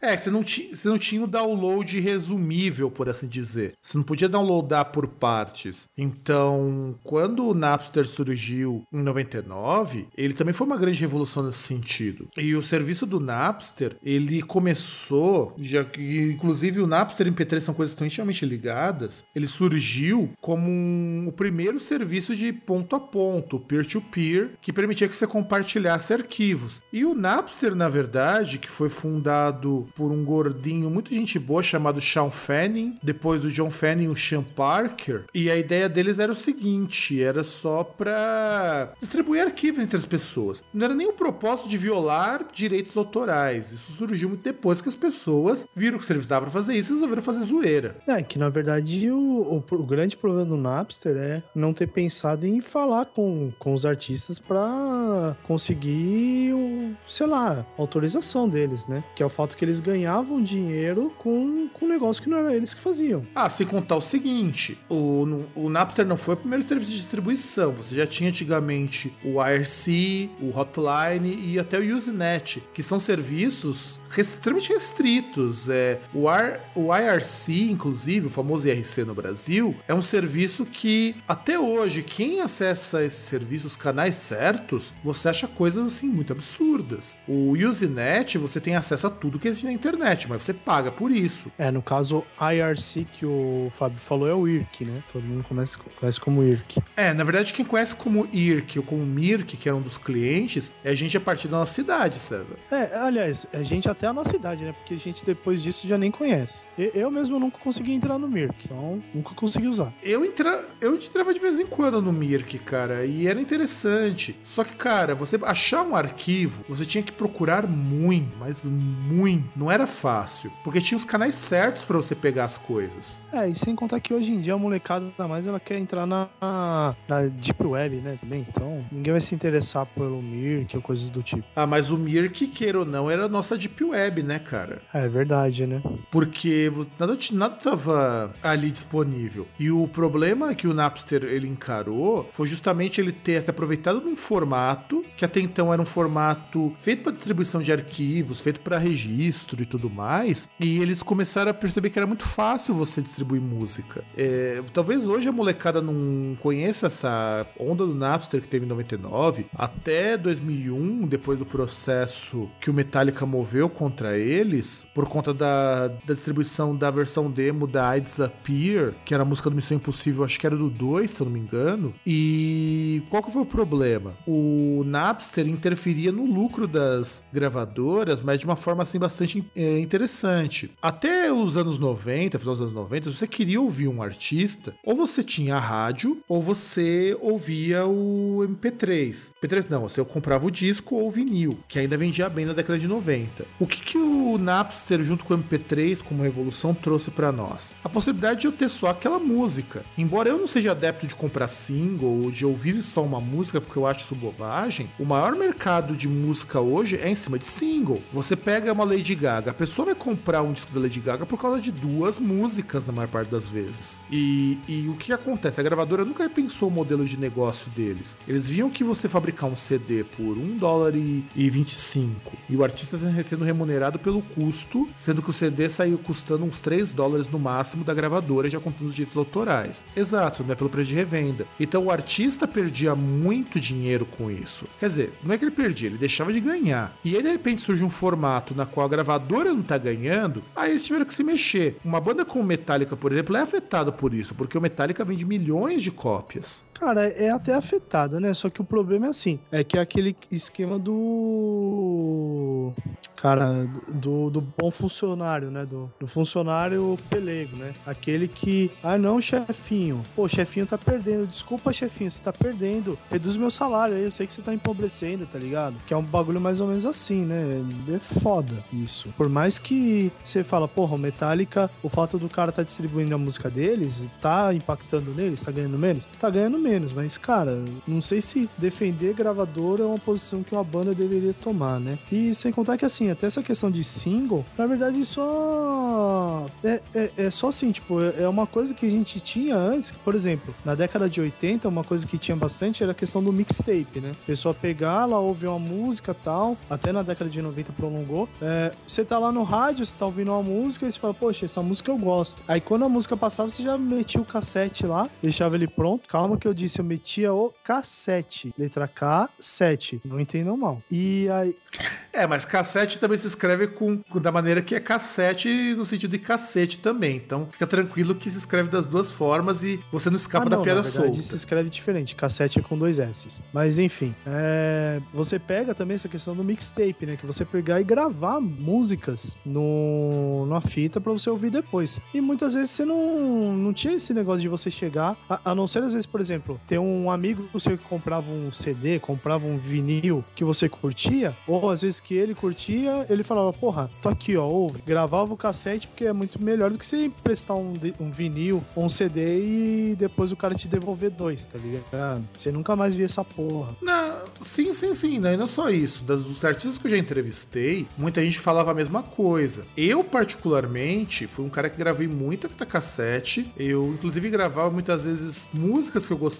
É, você não, tinha, você não tinha o download resumível, por assim dizer. Você não podia downloadar por partes. Então, quando o Napster surgiu em 99, ele também foi uma grande revolução nesse sentido. E o serviço do Napster, ele começou, já que inclusive o Napster e o MP3 são coisas tão intimamente ligadas, ele surgiu como um, o primeiro serviço de ponto a ponto, peer-to-peer, que permitia que você compartilhasse arquivos. E o Napster, na verdade, que foi fundado por um gordinho muito gente boa chamado Sean Fanning, depois do John Fanning, o Sean Parker, e a ideia deles era o seguinte, era só para distribuir arquivos entre as pessoas. Não era nem o propósito de violar direitos autorais. Isso surgiu muito depois que as pessoas viram que o serviço dava pra fazer isso e resolveram fazer zoeira. É, que na verdade o, o, o grande problema do Napster é não ter pensado em falar com, com os artistas para conseguir, o, sei lá, autorização deles, né? Que é o fato que eles ganhavam dinheiro com, com um negócio que não era eles que faziam. Ah, sem contar o seguinte: o, o Napster não foi o primeiro serviço de distribuição. Você já tinha antigamente o IRC, o Hotline e até o Usenet, que são serviços extremamente restritos. É, o, R, o IRC, inclusive, o famoso IRC no Brasil, é um serviço que até hoje, quem acessa esse serviço, os canais certos, você acha coisas assim muito absurdas. O Usenet, você tem acesso a tudo que existe na internet, mas você paga por isso. É, no caso, IRC que o Fábio falou é o IRC, né? Todo mundo conhece, conhece como IRC. É, na verdade, quem conhece como IRC ou como MIRC, que era um dos clientes, é a gente a partir da nossa cidade, César. É, aliás, a gente até a nossa idade, né? Porque a gente depois disso já nem conhece. Eu mesmo nunca consegui entrar no Mirk, então nunca consegui usar. Eu, entra... eu entrava de vez em quando no Mirk, cara, e era interessante. Só que, cara, você achar um arquivo, você tinha que procurar muito, mas muito. Não era fácil, porque tinha os canais certos para você pegar as coisas. É, e sem contar que hoje em dia a molecada mais ela quer entrar na, na Deep Web, né, também. Então, ninguém vai se interessar pelo Mirk ou coisas do tipo. Ah, mas o Mirk, queira ou não, era a nossa Deep Web, né, cara? É verdade, né? Porque nada, nada tava ali disponível. E o problema que o Napster ele encarou foi justamente ele ter até aproveitado de um formato que até então era um formato feito para distribuição de arquivos, feito para registro e tudo mais. E eles começaram a perceber que era muito fácil você distribuir música. É, talvez hoje a molecada não conheça essa onda do Napster que teve em 99 até 2001, depois do processo que o Metallica moveu contra eles por conta da, da distribuição da versão demo da I Disappear, que era a música do Missão Impossível, acho que era do 2, se eu não me engano. E qual que foi o problema? O Napster interferia no lucro das gravadoras, mas de uma forma assim bastante é, interessante. Até os anos 90, final dos anos 90, se você queria ouvir um artista, ou você tinha a rádio, ou você ouvia o MP3. MP3 não, você comprava o disco ou o vinil, que ainda vendia bem na década de 90. O que, que o Napster, junto com o MP3, como revolução, trouxe para nós? A possibilidade de eu ter só aquela música. Embora eu não seja adepto de comprar single ou de ouvir só uma música, porque eu acho isso bobagem, o maior mercado de música hoje é em cima de single. Você pega uma Lady Gaga, a pessoa vai comprar um disco da Lady Gaga por causa de duas músicas na maior parte das vezes. E, e o que acontece? A gravadora nunca repensou o modelo de negócio deles. Eles viam que você fabricar um CD por 1 dólar e, e 25 e o artista está sendo remunerado pelo custo, sendo que o CD saiu custando uns 3 dólares no máximo da gravadora, já contando os direitos autorais. Exato, não é pelo preço de revenda. Então o artista perdia muito dinheiro com isso. Quer dizer, não é que ele perdia, ele deixava de ganhar. E aí de repente surge um formato na qual a gravadora não tá ganhando, aí eles tiveram que se mexer. Uma banda como Metallica, por exemplo, é afetada por isso, porque o Metallica vende milhões de cópias. Cara, é até afetada, né? Só que o problema é assim, é que é aquele esquema do cara, do, do bom funcionário, né? Do, do funcionário pelego, né? Aquele que, ah não, chefinho, pô, chefinho tá perdendo, desculpa, chefinho, você tá perdendo, reduz meu salário aí, eu sei que você tá empobrecendo, tá ligado? Que é um bagulho mais ou menos assim, né? É foda isso. Por mais que você fala, porra, o Metallica, o fato do cara tá distribuindo a música deles, tá impactando neles, tá ganhando menos? Tá ganhando menos, mas, cara, não sei se defender gravador é uma posição que uma banda deveria tomar, né? E sem contar que, assim, até essa questão de single, na verdade, só. É, é, é só assim, tipo, é, é uma coisa que a gente tinha antes, por exemplo, na década de 80, uma coisa que tinha bastante era a questão do mixtape, né? Pessoa pegar, ela ouve uma música tal, até na década de 90 prolongou. É, você tá lá no rádio, você tá ouvindo uma música e você fala, poxa, essa música eu gosto. Aí quando a música passava, você já metia o cassete lá, deixava ele pronto. Calma que eu disse, eu metia o cassete. Letra K, 7. Não entendam mal. E aí. É, mas cassete também se escreve com, com, da maneira que é cassete no sentido de cacete também. Então fica tranquilo que se escreve das duas formas e você não escapa Ah, da não, piada na verdade, solta. se escreve diferente. Cassete é com dois S. Mas enfim, é, você pega também essa questão do mixtape, né? Que você pegar e gravar músicas no, numa fita pra você ouvir depois. E muitas vezes você não, não tinha esse negócio de você chegar, a, a não ser às vezes, por exemplo, ter um amigo seu que comprava um CD, comprava um vinil que você curtia, ou às vezes que ele curtia, ele falava, porra, tô aqui, ó, ouve. Gravava o cassete porque é muito melhor do que você emprestar um, um vinil ou um CD e depois o cara te devolver dois, tá ligado? Você nunca mais via essa porra. Não, sim, sim, sim. Não só isso. Das, dos artistas que eu já entrevistei, muita gente falava a mesma coisa. Eu, particularmente, fui um cara que gravei muita fita cassete. Eu, inclusive, gravava muitas vezes músicas que eu gostava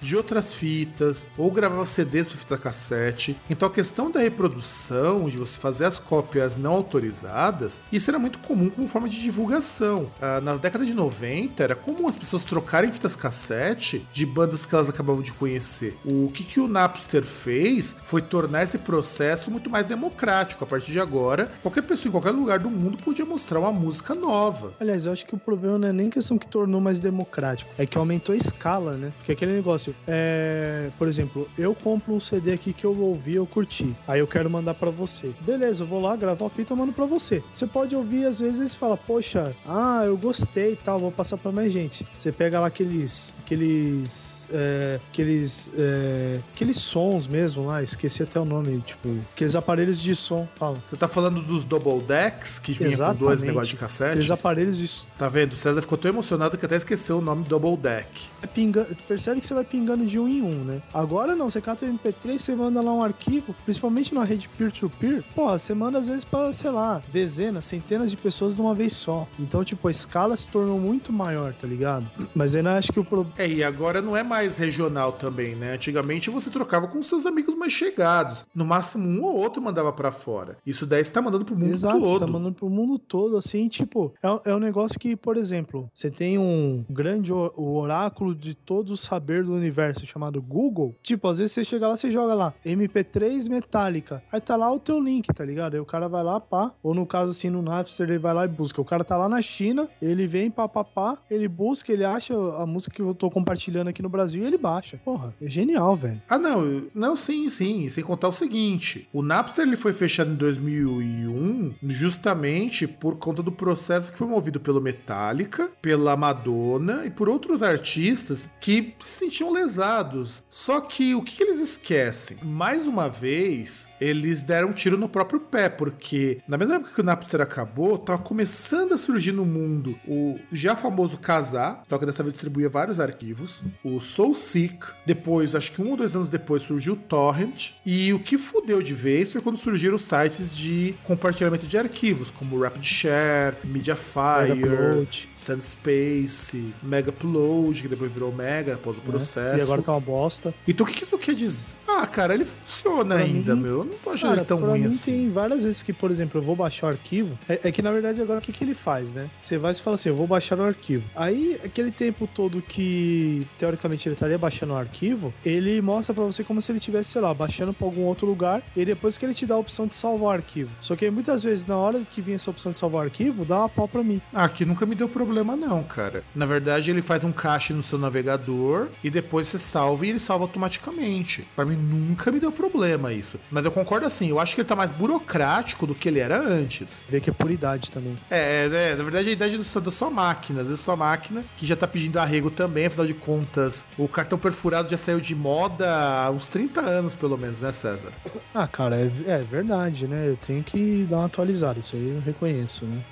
de outras fitas, ou gravava CDs para fita cassete. Então, a questão da reprodução, de você fazer as cópias não autorizadas, isso era muito comum como forma de divulgação. Ah, na década de 90, era comum as pessoas trocarem fitas cassete de bandas que elas acabavam de conhecer. O que, que o Napster fez foi tornar esse processo muito mais democrático. A partir de agora, qualquer pessoa em qualquer lugar do mundo podia mostrar uma música nova. Aliás, eu acho que o problema não é nem questão que tornou mais democrático, é que aumentou a escala, né? Porque aquele negócio, é, por exemplo, eu compro um CD aqui que eu ouvi, eu curti, aí eu quero mandar pra você. Beleza, eu vou lá gravar uma fita, eu mando pra você. Você pode ouvir às vezes e fala, poxa, ah, eu gostei e tal, vou passar pra mais gente. Você pega lá aqueles, aqueles, é, aqueles, é, aqueles sons mesmo lá, esqueci até o nome, tipo, aqueles aparelhos de som, fala. Você tá falando dos double decks que vinha com dois negócios de cassete? Aqueles aparelhos de Tá vendo? O César ficou tão emocionado que até esqueceu o nome double deck. vai pingando, percebe que você vai pingando de um em um, né? Agora não, você cata o MP3, você manda lá um arquivo, principalmente numa rede peer-to-peer, porra, você manda às vezes pra, sei lá, dezenas, centenas de pessoas de uma vez só. Então, tipo, a escala se tornou muito maior, tá ligado? Mas ainda acho que o problema. É, e agora não é mais regional também, né? Antigamente você trocava com seus amigos mais chegados. No máximo um ou outro mandava pra fora. Isso daí você tá mandando pro mundo Exato, você todo. tá mandando pro mundo todo, assim, tipo, é, é um negócio que, por exemplo, você tem um grande o, oráculo de todo o saber do universo chamado Google. Tipo, às vezes você chega lá, você joga lá, MP3 Metallica. Aí tá lá o teu link, tá ligado? Aí o cara vai lá, pá. Ou no caso, assim, no Napster, ele vai lá e busca. O cara tá lá na China, ele vem, pá, pá, pá, ele busca, ele acha a música que eu tô compartilhando aqui no Brasil e ele baixa. Porra, é genial, velho. Ah, não, não, sim, sim. Sem contar o seguinte: o Napster ele foi fechado em 2001 justamente por conta do processo que foi movido pelo Metallica, pela Madonna e por outros artistas que se sentiam lesados. Só que o que, eles esquecem? Mais uma vez, eles deram um tiro no próprio pé, porque na mesma época que o Napster acabou, tava começando a surgir no mundo o já famoso Kazaa, só que dessa vez distribuía vários arquivos, o Soul Seek, depois, acho que um ou dois anos depois, surgiu o Torrent, e o que fudeu de vez foi quando surgiram os sites de compartilhamento de arquivos, como o Rapid Share, Mediafire, Sunspace, Mega Upload, que depois virou Mega após o né? processo. E agora tá uma bosta. Então o que isso quer dizer? Ah, cara, ele funciona Pra ainda, mim- meu. Eu não tô achando Cara, ele tão ruim mim assim. tem várias vezes que, por exemplo, eu vou baixar o arquivo. É, é que na verdade agora o que, que ele faz, né? Você vai e fala assim, eu vou baixar o arquivo. Aí, aquele tempo todo que teoricamente ele estaria baixando o arquivo, ele mostra pra você como se ele estivesse, sei lá, baixando pra algum outro lugar. E depois que ele te dá a opção de salvar o arquivo. Só que muitas vezes, na hora que vinha essa opção de salvar o arquivo, dá uma pau pra mim. Ah, aqui nunca me deu problema, não, cara. Na verdade, ele faz um cache no seu navegador e depois você salva e ele salva automaticamente. Pra mim, nunca me deu problema isso. Mas eu concordo assim, eu acho que ele tá mais burocrático do que ele era antes. Vê que é puridade também. É, é, na verdade, a idade da sua máquina. Às vezes, sua máquina, que já tá pedindo arrego também, afinal de contas, o cartão perfurado já saiu de moda há uns 30 anos, pelo menos, né, César? Ah, cara, é, é verdade, né? Eu tenho que dar uma atualizada, isso aí eu reconheço, né?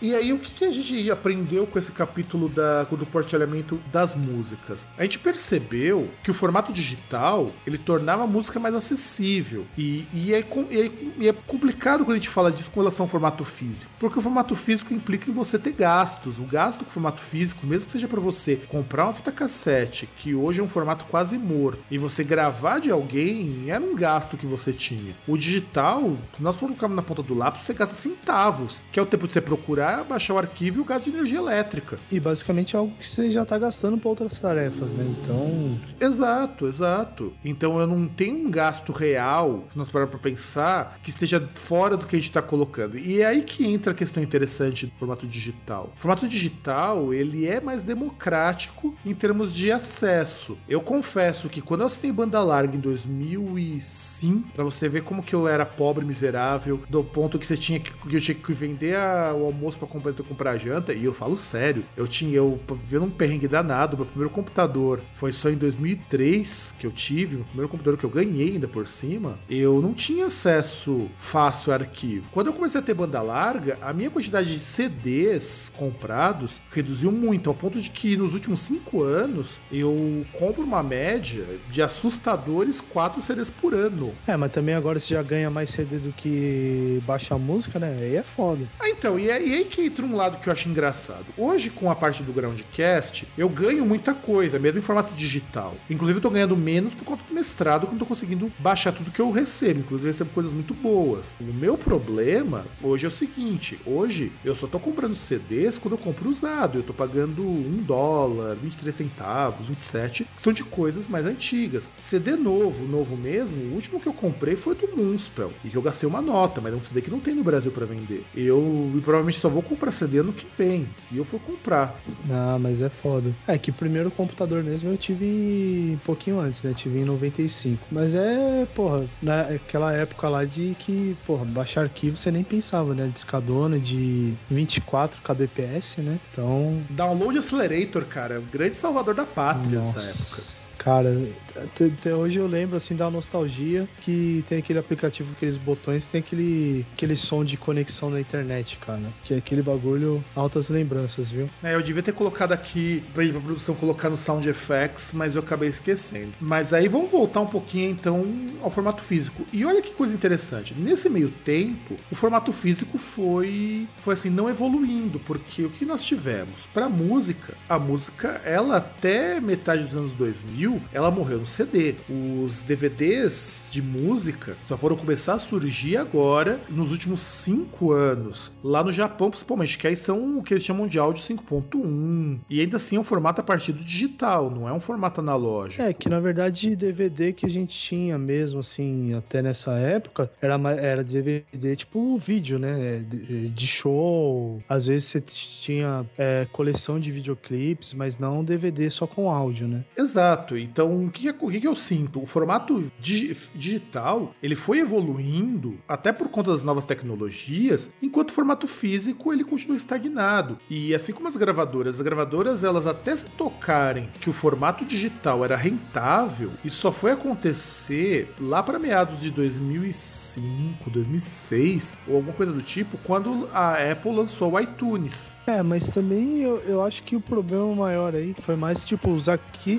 E aí, o que, a gente aprendeu com esse capítulo da, do partilhamento das músicas? A gente percebeu que o formato digital ele tornava a música mais acessível. E, e, é, e é- é complicado quando a gente fala disso com relação ao formato físico. Porque o formato físico implica em você ter gastos. O gasto com o formato físico, mesmo que seja para você comprar uma fita cassete, que hoje é um formato quase morto, e você gravar de alguém, era um gasto que você tinha. O digital, nós colocamos na ponta do lápis, você gasta centavos, que é o tempo de você procurar pegar, baixar o arquivo e o gasto de energia elétrica. E basicamente é algo que você já tá gastando para outras tarefas, né? Então. Exato, exato. Então eu não tenho um gasto real, se nós pararmos para pensar, que esteja fora do que a gente está colocando. E é aí que entra a questão interessante do formato digital. O formato digital, ele é mais democrático em termos de acesso. Eu confesso que quando eu assinei banda larga em 2005, para você ver como que eu era pobre, miserável, do ponto que você tinha que, que eu tinha que vender a, o almoço para comprar, janta, e eu falo sério, eu tinha eu vendo um perrengue danado, meu primeiro computador foi só em 2003 que eu tive, meu primeiro computador que eu ganhei ainda por cima, eu não tinha acesso fácil a arquivo. Quando eu comecei a ter banda larga, a minha quantidade de CDs comprados reduziu muito, ao ponto de que nos últimos cinco anos eu compro uma média de assustadores 4 CDs por ano. É, mas também agora você já ganha mais CD do que baixa música, né? Aí é foda. Ah, então, e, é, e aí que entra um lado que eu acho engraçado. Hoje, com a parte do Groundcast, eu ganho muita coisa, mesmo em formato digital. Inclusive, eu tô ganhando menos por conta do mestrado, quando tô conseguindo baixar tudo que eu recebo. Inclusive, eu recebo coisas muito boas. O meu problema hoje é o seguinte: hoje eu só tô comprando CDs quando eu compro usado. Eu tô pagando um dólar, 23 centavos, 27, que são de coisas mais antigas. CD novo, novo mesmo, o último que eu comprei foi do Moonspell. E que eu gastei uma nota, mas é um CD que não tem no Brasil para vender. Eu provavelmente só vou comprar CD ano que vem, se eu for comprar. Ah, mas é foda. É que o primeiro computador mesmo eu tive um pouquinho antes, né? Tive em 95. Mas é, porra, naquela época lá de que, porra, baixar arquivo você nem pensava, né? Discadona de 24 kbps, né? Então. Download Accelerator, cara. Grande salvador da pátria Nossa. nessa época. Cara, até, até, hoje eu lembro, assim, da nostalgia que tem aquele aplicativo, aqueles botões, tem aquele, aquele som de conexão na internet, cara. Que é aquele bagulho, altas lembranças, viu? É, eu devia ter colocado aqui pra, pra produção colocar no Sound Effects, mas eu acabei esquecendo. Mas aí vamos voltar um pouquinho, então, ao formato físico. E olha que coisa interessante. Nesse meio tempo, o formato físico foi, foi assim, não evoluindo, porque o que nós tivemos? Pra música, a música, ela até metade dos anos 2000, ela morreu no CD. Os DVDs de música só foram começar a surgir agora, nos últimos cinco anos. Lá no Japão, principalmente, que aí são o que eles chamam de áudio 5.1. E ainda assim é um formato a partir do digital, não é um formato analógico. É, que na verdade DVD que a gente tinha mesmo, assim, até nessa época, era, era DVD tipo vídeo, né? De, de show. Às vezes você tinha é, coleção de videoclipes, mas não DVD só com áudio, né? Exato. Então, o que, o que eu sinto? O formato di digital, ele foi evoluindo, até por conta das novas tecnologias, enquanto o formato físico, ele continua estagnado. E assim como as gravadoras, as gravadoras, elas até se tocarem que o formato digital era rentável, isso só foi acontecer lá para meados de 2005, 2006, ou alguma coisa do tipo, quando a Apple lançou o iTunes. É, mas também eu, eu acho que o problema maior aí foi mais, tipo, os,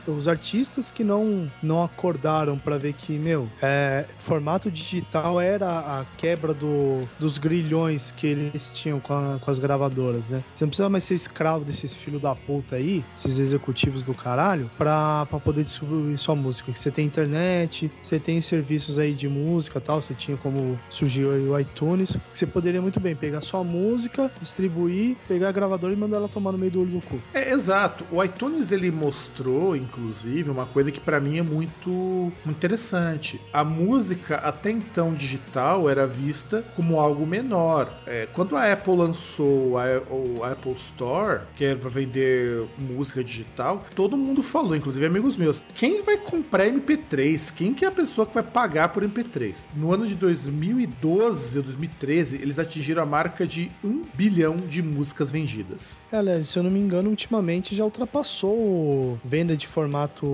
os artistas que não, não acordaram para ver que, meu, é, formato digital era a quebra do, dos grilhões que eles tinham com, a, com as gravadoras, né? Você não precisa mais ser escravo desses filhos da puta aí, esses executivos do caralho, pra, pra poder distribuir sua música. Você tem internet, você tem serviços aí de música tal, você tinha como surgiu aí o iTunes, você poderia muito bem pegar sua música, distribuir, pegar gravadora e mandar ela tomar no meio do olho do cu. É, exato. O iTunes, ele mostrou, inclusive, uma coisa que para mim é muito, muito interessante. A música, até então digital, era vista como algo menor. É, quando a Apple lançou a, o Apple Store, que era para vender música digital, todo mundo falou, inclusive amigos meus, quem vai comprar MP3? Quem que é a pessoa que vai pagar por MP3? No ano de 2012 ou 2013, eles atingiram a marca de um bilhão de músicas vendidas. É, aliás, se eu não me engano, ultimamente já ultrapassou venda de formato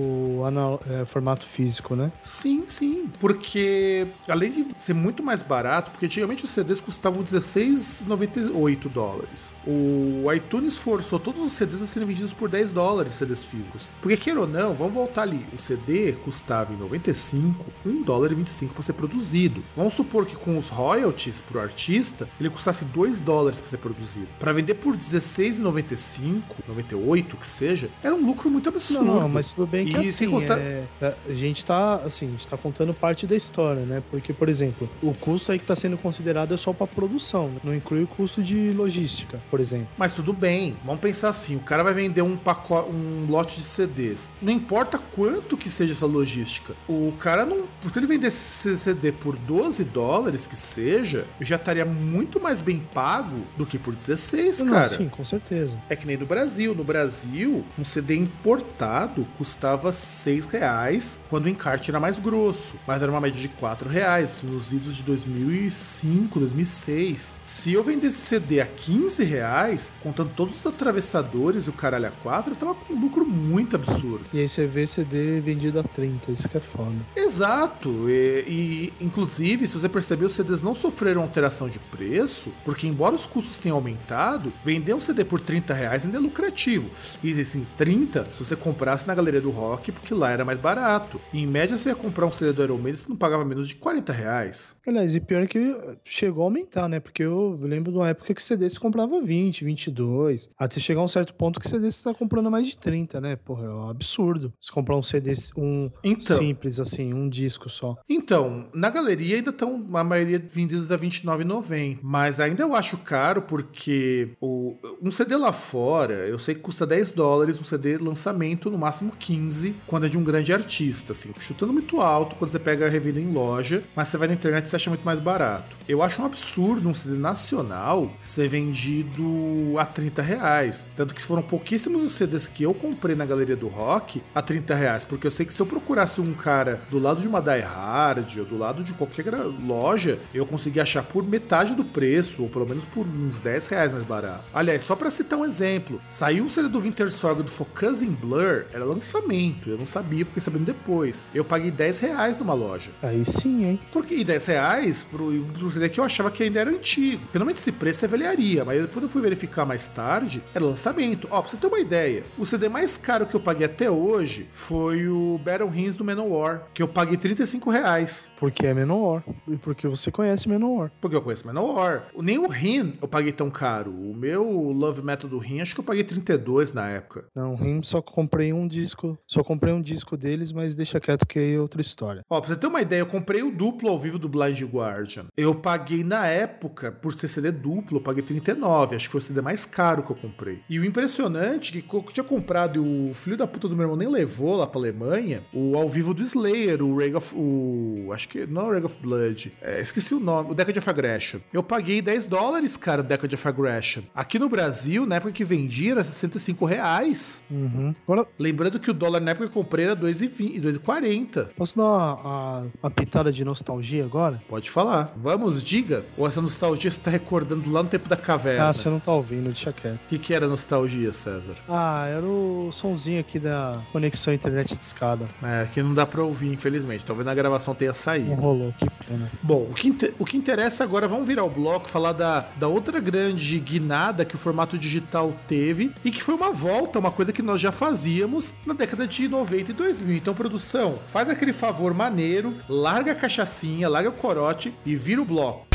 anal, é, formato físico, né? Sim, sim. Porque além de ser muito mais barato, porque antigamente os CDs custavam 16,98 dólares. O iTunes forçou todos os CDs a serem vendidos por 10 dólares, CDs físicos. Porque queira ou não, vamos voltar ali. O CD custava em 95 1 dólar e 25 para ser produzido. Vamos supor que com os royalties pro artista, ele custasse 2 dólares para ser produzido. Para vender por 16,95, 98 que seja, era um lucro muito absurdo. Não, mas tudo bem que e assim, é, a gente tá, assim, a gente tá contando parte da história, né? Porque, por exemplo, o custo aí que tá sendo considerado é só pra produção, né? não inclui o custo de logística, por exemplo. Mas tudo bem, vamos pensar assim, o cara vai vender um pacote, um lote de CDs. Não importa quanto que seja essa logística, o cara não, se ele vender esse CD por 12 dólares que seja, já estaria muito mais bem pago do que por 16, não, cara. Sim, com certeza. É que nem no Brasil, no Brasil, um CD importado custava 6 reais quando o encarte era mais grosso, mas era uma média de 4 reais nos idos de 2005, 2006. Se eu vendesse CD a 15 reais, contando todos os atravessadores, o caralho a 4, eu tava com um lucro muito absurdo. E aí você vê CD vendido a 30, isso que é foda. Exato, e, e inclusive, se você perceber, os CDs não sofreram alteração de preço, porque embora os custos tenham aumentado, vender um CD por 30 reais ainda é lucrativo. E assim, 30 se você comprasse na galeria do rock, porque lá era mais barato. E, em média, você ia comprar um CD do Iron Maiden, você não pagava menos de 40 reais. Aliás, e pior é que chegou a aumentar, né? Porque eu lembro de uma época que CD se comprava 20, 22, até chegar a um certo ponto que CD você tá comprando mais de 30, né? Porra, é um absurdo. Se comprar um CD um então, simples, assim, um disco só. Então, na galeria ainda estão a maioria vendidos a 29,90, mas ainda eu acho caro porque o, um CD lá fora, eu sei que custa 10 dólares, um CD lançamento no máximo 15, quando é de um grande artista, assim, chutando muito alto quando você pega a revenda em loja, mas você vai na internet e você acha muito mais barato. Eu acho um absurdo um CD nacional ser vendido a 30 reais, tanto que foram pouquíssimos os CDs que eu comprei na galeria do rock a 30 reais, porque eu sei que se eu procurasse um cara do lado de uma Die Hard ou do lado de qualquer loja, eu conseguia achar por metade do preço, ou pelo menos por uns 10 reais mais barato. Aliás, só para citar um exemplo, saiu um CD do Winter Sorg do Focus Blur, era lançamento, eu não sabia, fiquei sabendo depois. Eu paguei 10 reais numa loja. Aí sim, hein? Porque, e 10 reais pro, pro CD que eu achava que ainda era antigo. Porque normalmente esse preço é velharia, mas depois eu fui verificar mais tarde, era lançamento. Ó, pra você ter uma ideia, o CD mais caro que eu paguei até hoje foi o Battle Rings do Manowar, que eu paguei 35 reais. Porque é Manowar. E porque você conhece Manowar. Porque eu conheço Manowar. Nem o Rin eu paguei tão caro. O meu Love Metal do Rin, acho que eu paguei 32 na época. Não, o Rin só comprei um disco. Só comprei um disco deles, mas deixa quieto que aí é outra história. Ó, pra você ter uma ideia, eu comprei o duplo ao vivo do Blind Guardian. Eu paguei na época, por ser CD duplo, eu paguei 39. Acho que foi o CD mais caro que eu comprei. E o impressionante é que eu tinha comprado e o filho da puta do meu irmão nem levou lá pra Alemanha, o ao vivo do Slayer, o Rag of. O, acho que. Não o Rag of Blood. É, esqueci o nome. O Decade of Aggression. Eu paguei 10 dólares, cara, o Decade of Aggression. Aqui no Brasil, na época que vendia, era 65 reais. Uhum. Agora, Lembrando que o dólar na época que eu comprei era 2,40. Posso dar uma, uma, uma, pitada de nostalgia agora? Pode falar. Vamos, diga. Ou essa nostalgia você tá recordando lá no tempo da caverna? Ah, você não tá ouvindo, deixa quieto. O que, que era nostalgia, César? Ah, era o somzinho aqui da conexão internet de escada. É, que não dá pra ouvir, infelizmente. Talvez na gravação tenha saído. Não rolou, que pena. Bom, o que, o que interessa agora, vamos virar o bloco, falar da, da outra grande guinada que o formato digital teve e que foi uma volta, uma coisa que nós já fazíamos na década de 90 e 2000. Então, produção, faz aquele favor maneiro, larga a cachaçinha, larga o corote e vira o bloco.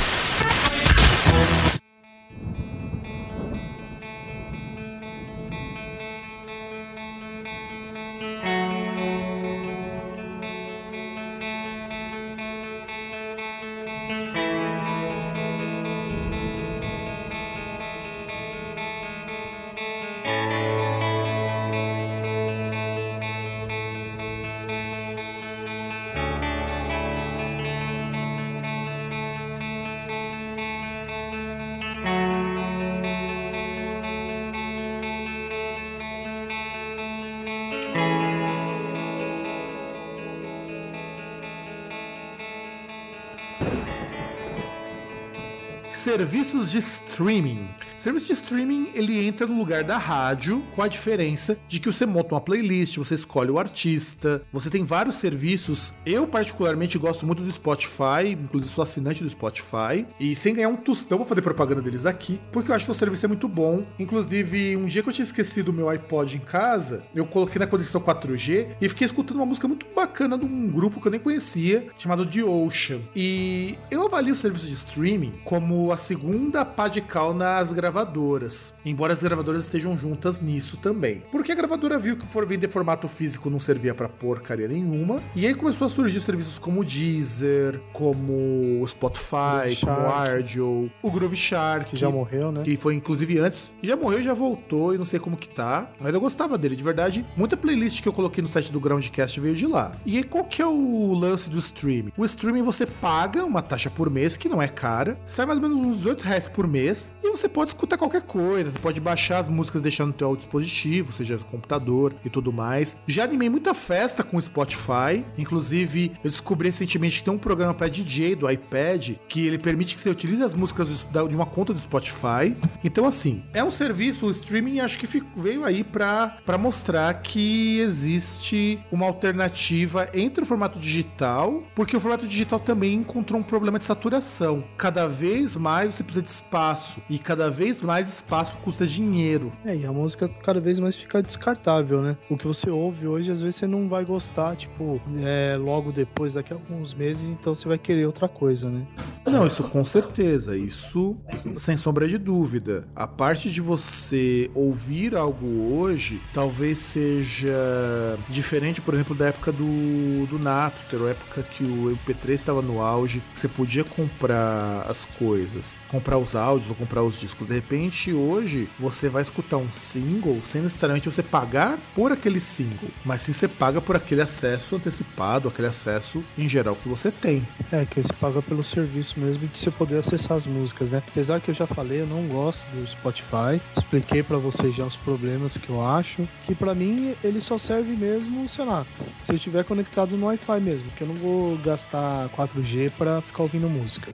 Serviços de streaming. Serviço de streaming, ele entra no lugar da rádio, com a diferença de que você monta uma playlist, você escolhe o artista, você tem vários serviços. Eu, particularmente, gosto muito do Spotify, inclusive sou assinante do Spotify, e sem ganhar um tostão, vou fazer propaganda deles aqui, porque eu acho que o serviço é muito bom. Inclusive, um dia que eu tinha esquecido o meu iPod em casa, eu coloquei na conexão 4G e fiquei escutando uma música muito bacana de um grupo que eu nem conhecia, chamado The Ocean. E eu avalio o serviço de streaming como a segunda pá de cal nas gravadoras. Embora as gravadoras estejam juntas nisso também. Porque a gravadora viu que for vender formato físico não servia para porcaria nenhuma. E aí começou a surgir serviços como o Deezer, como o Spotify, como o Ardio, o Groove Shark. Que já morreu, né? Que foi inclusive antes. Já morreu, já voltou e não sei como que tá. Mas eu gostava dele, de verdade. Muita playlist que eu coloquei no site do Groundcast veio de lá. E aí qual que é o lance do streaming? O streaming você paga uma taxa por mês, que não é cara. Sai mais ou menos uns 8 reais por mês. E você pode escutar qualquer coisa. Você pode baixar as músicas deixando no teu dispositivo, seja computador e tudo mais. Já animei muita festa com o Spotify. Inclusive, eu descobri recentemente que tem um programa para DJ do iPad que ele permite que você utilize as músicas de uma conta do Spotify. Então, assim, é um serviço, o streaming acho que veio aí para mostrar que existe uma alternativa entre o formato digital, porque o formato digital também encontrou um problema de saturação. Cada vez mais você precisa de espaço e cada vez mais espaço custa dinheiro. É, e a música cada vez mais fica descartável, né? O que você ouve hoje, às vezes você não vai gostar, tipo, é, logo depois, daqui a alguns meses, então você vai querer outra coisa, né? Não, isso com certeza, isso sem sombra de dúvida. A parte de você ouvir algo hoje talvez seja diferente, por exemplo, da época do, do Napster, a época que o MP3 estava no auge, que você podia comprar as coisas, comprar os áudios ou comprar os discos. De repente, hoje, você vai escutar um single sem necessariamente você pagar por aquele single, mas sim você paga por aquele acesso antecipado, aquele acesso em geral que você tem. É, que você paga pelo serviço mesmo de você poder acessar as músicas, né? Apesar que eu já falei, eu não gosto do Spotify. Expliquei para vocês já os problemas que eu acho, que para mim ele só serve mesmo, sei lá, se eu estiver conectado no Wi-Fi mesmo, que eu não vou gastar 4G para ficar ouvindo música.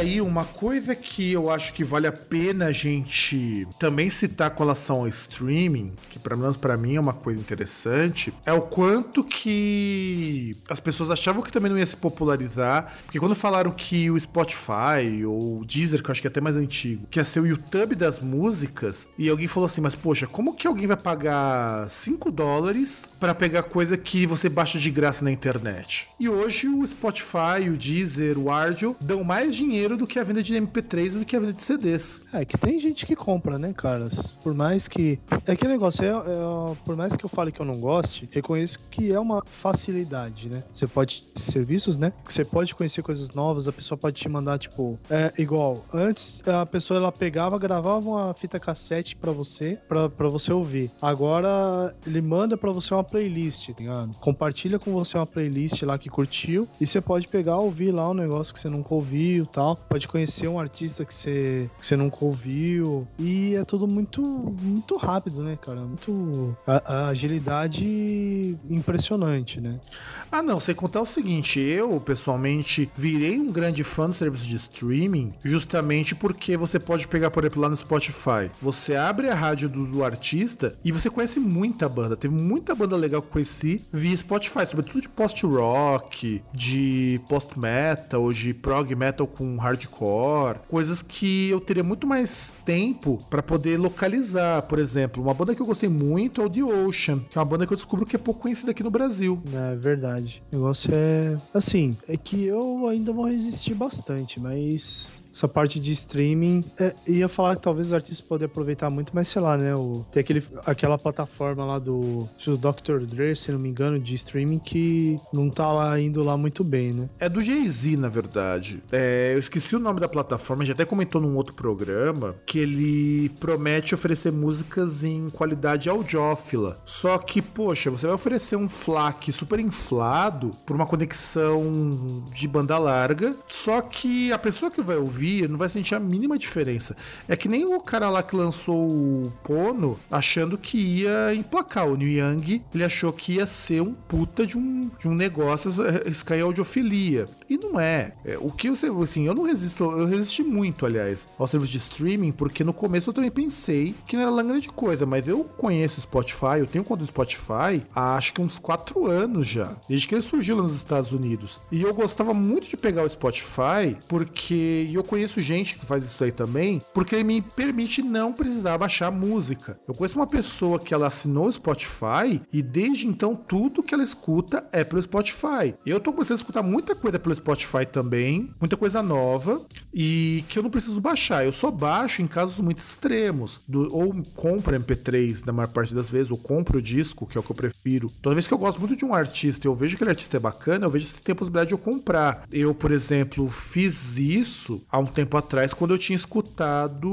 aí uma coisa que eu acho que vale a pena a gente também citar com relação ao streaming, que pelo menos para mim é uma coisa interessante, é o quanto que as pessoas achavam que também não ia se popularizar, porque quando falaram que o Spotify ou o Deezer, que eu acho que é até mais antigo, que ia ser o YouTube das músicas, e alguém falou assim, mas poxa, como que alguém vai pagar 5 dólares para pegar coisa que você baixa de graça na internet? E hoje o Spotify, o Deezer, o Ardio dão mais dinheiro dinheiro do que a venda de MP3 do que a venda de CDs. É que tem gente que compra, né, caras? Por mais que. É que negócio, é, é, por mais que eu fale que eu não goste, reconheço que é uma facilidade, né? Você pode. Serviços, né? Você pode conhecer coisas novas, a pessoa pode te mandar, tipo. É igual. Antes, a pessoa ela pegava, gravava uma fita cassete para você, para você ouvir. Agora, ele manda para você uma playlist, tá ligado? Compartilha com você uma playlist lá que curtiu e você pode pegar, ouvir lá um negócio que você nunca ouviu tal pode conhecer um artista que você, que você nunca ouviu. E é tudo muito, muito rápido, né, cara? Muito. A, a agilidade impressionante, né? Ah, não, sem contar o seguinte, eu pessoalmente virei um grande fã do serviço de streaming justamente porque você pode pegar, por exemplo, lá no Spotify. Você abre a rádio do, do artista e você conhece muita banda. Teve muita banda legal que eu conheci via Spotify, sobretudo de post-rock, de post-metal, de prog metal com hardcore, coisas que eu teria muito mais tempo para poder localizar. Por exemplo, uma banda que eu gostei muito é o The Ocean, que é uma banda que eu descubro que é pouco conhecida aqui no Brasil. É verdade. O negócio é. Assim, é que eu ainda vou resistir bastante, mas essa parte de streaming. É, ia falar que talvez os artistas podem aproveitar muito, mas sei lá, né? O, tem aquele, aquela plataforma lá do, do Dr. Dre, se não me engano, de streaming que não tá lá indo lá muito bem, né? É do Jay-Z, na verdade. É, eu esqueci o nome da plataforma, já até comentou num outro programa, que ele promete oferecer músicas em qualidade audiófila. Só que, poxa, você vai oferecer um FLAC super inflado por uma conexão de banda larga, só que a pessoa que vai ouvir ouvir, não vai sentir a mínima diferença. É que nem o cara lá que lançou o Pono achando que ia emplacar. O New Young, ele achou que ia ser um puta de um, de um negócio, riscar em audiofilia. E não é. é. O que você, assim, eu não resisto, eu resisti muito, aliás, ao serviço de streaming, porque no começo eu também pensei que não era lá grande coisa, mas eu conheço o Spotify, eu tenho conta do Spotify há acho que uns 4 anos já, desde que ele surgiu lá nos Estados Unidos. E eu gostava muito de pegar o Spotify, porque eu conheço gente que faz isso aí também, porque ele me permite não precisar baixar música. Eu conheço uma pessoa que ela assinou o Spotify e desde então tudo que ela escuta é pelo Spotify. Eu tô começando a escutar muita coisa pelo Spotify também, muita coisa nova e que eu não preciso baixar. Eu só baixo em casos muito extremos, do, ou compro MP3 na maior parte das vezes, ou compro o disco, que é o que eu prefiro. Toda vez que eu gosto muito de um artista eu vejo que aquele artista é bacana, eu vejo se tem possibilidade de eu comprar. Eu, por exemplo, fiz isso há um tempo atrás quando eu tinha escutado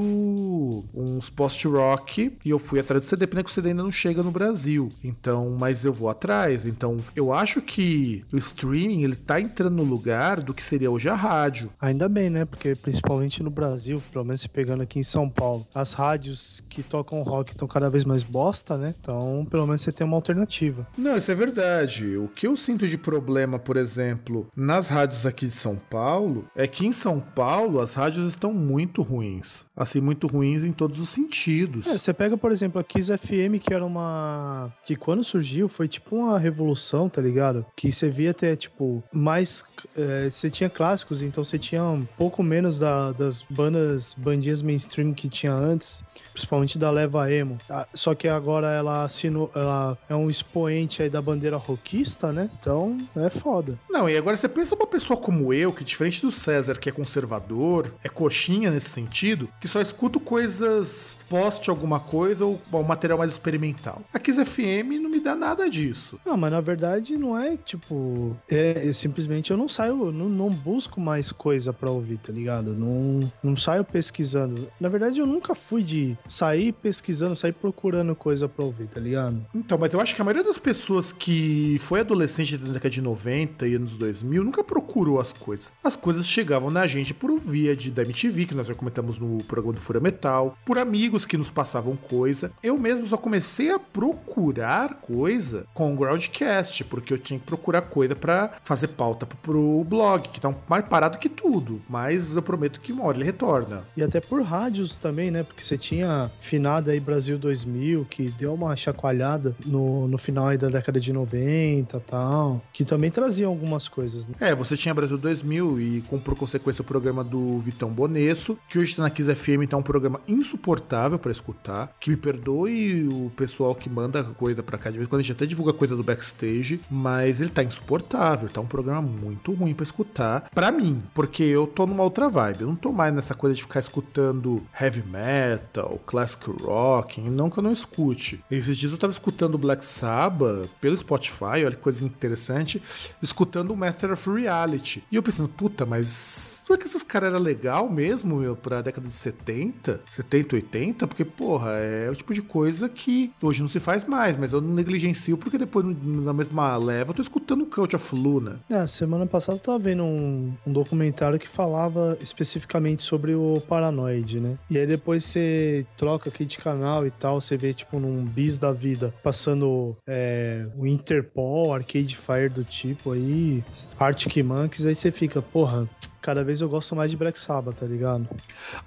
uns post-rock e eu fui atrás do CD, pena que o CD ainda não chega no Brasil. Então, mas eu vou atrás. Então, eu acho que o streaming ele tá entrando no lugar do que seria hoje a rádio. Ainda bem, né? Porque principalmente no Brasil, pelo menos se pegando aqui em São Paulo, as rádios que tocam rock estão cada vez mais bosta, né? Então, pelo menos você tem uma alternativa. Não, isso é verdade. O que eu sinto de problema, por exemplo, nas rádios aqui de São Paulo, é que em São Paulo as rádios estão muito ruins. Assim, muito ruins em todos os sentidos. É, você pega, por exemplo, a Kiss FM, que era uma. que quando surgiu foi tipo uma revolução, tá ligado? Que você via até, tipo, mais. É, você tinha clássicos, então você tinha um pouco menos da, das bandas, bandinhas mainstream que tinha antes, principalmente da Leva Emo. Ah, Só que agora ela assinou. Ela é um expoente aí da bandeira rockista, né? Então é foda. Não, e agora você pensa uma pessoa como eu, que diferente do César, que é conservador, é coxinha nesse sentido, que só escuto coisas poste alguma coisa ou um material mais experimental. A Kiss FM não me dá nada disso. Não, mas na verdade não é tipo. É, é simplesmente eu não saio, não, não busco mais coisa pra ouvir, tá ligado? Não, não saio pesquisando. Na verdade, eu nunca fui de sair pesquisando, sair procurando coisa pra ouvir, tá ligado? Então, mas eu acho que a maioria das pessoas que foi adolescente da década de 90 e anos 2000 nunca procurou as coisas. As coisas chegavam na gente por via de, da MTV, que nós já comentamos no programa do Fura Metal, por amigos que nos passavam coisa. Eu mesmo só comecei a procurar coisa com o Groundcast, porque eu tinha que procurar coisa pra fazer pauta pro- blog, que tá mais parado que tudo. Mas eu prometo que uma hora ele retorna. E até por rádios também, né? Porque você tinha finada aí Brasil 2000, que deu uma chacoalhada no, no final aí da década de 90 e tal, que também traziam algumas coisas, né? É, você tinha Brasil 2000 e com por consequência o programa do Vitão Bonesso, que hoje tá na Kiss FM, é um programa insuportável pra escutar. Que me perdoe o pessoal que manda coisa pra cá, de vez em quando a gente até divulga coisa do backstage, mas ele tá insuportável, tá um programa muito ruim pra escutar. Pra mim, porque eu tô numa outra vibe, eu não tô mais nessa coisa de ficar escutando heavy metal, classic rock, não que eu não escute. Esses dias eu tava escutando Black Sabbath pelo Spotify, olha que coisa interessante, escutando o Master of Reality. E eu pensando, puta, mas será que esses caras eram legal mesmo, meu, pra década de 70, 70, 80? Porque, porra, é o tipo de coisa que hoje não se faz mais, mas eu não negligencio porque depois, na mesma leva, eu tô escutando o Cult of Luna. É, semana passada eu tava vendo um, um documentário que falava especificamente sobre o Paranoid, né? E aí depois você troca aqui de canal e tal, você vê tipo num bis da vida passando é, o Interpol, Arcade Fire do tipo aí, Arctic Monkeys, aí você fica, porra, cada vez eu gosto mais de Black Sabbath, tá ligado?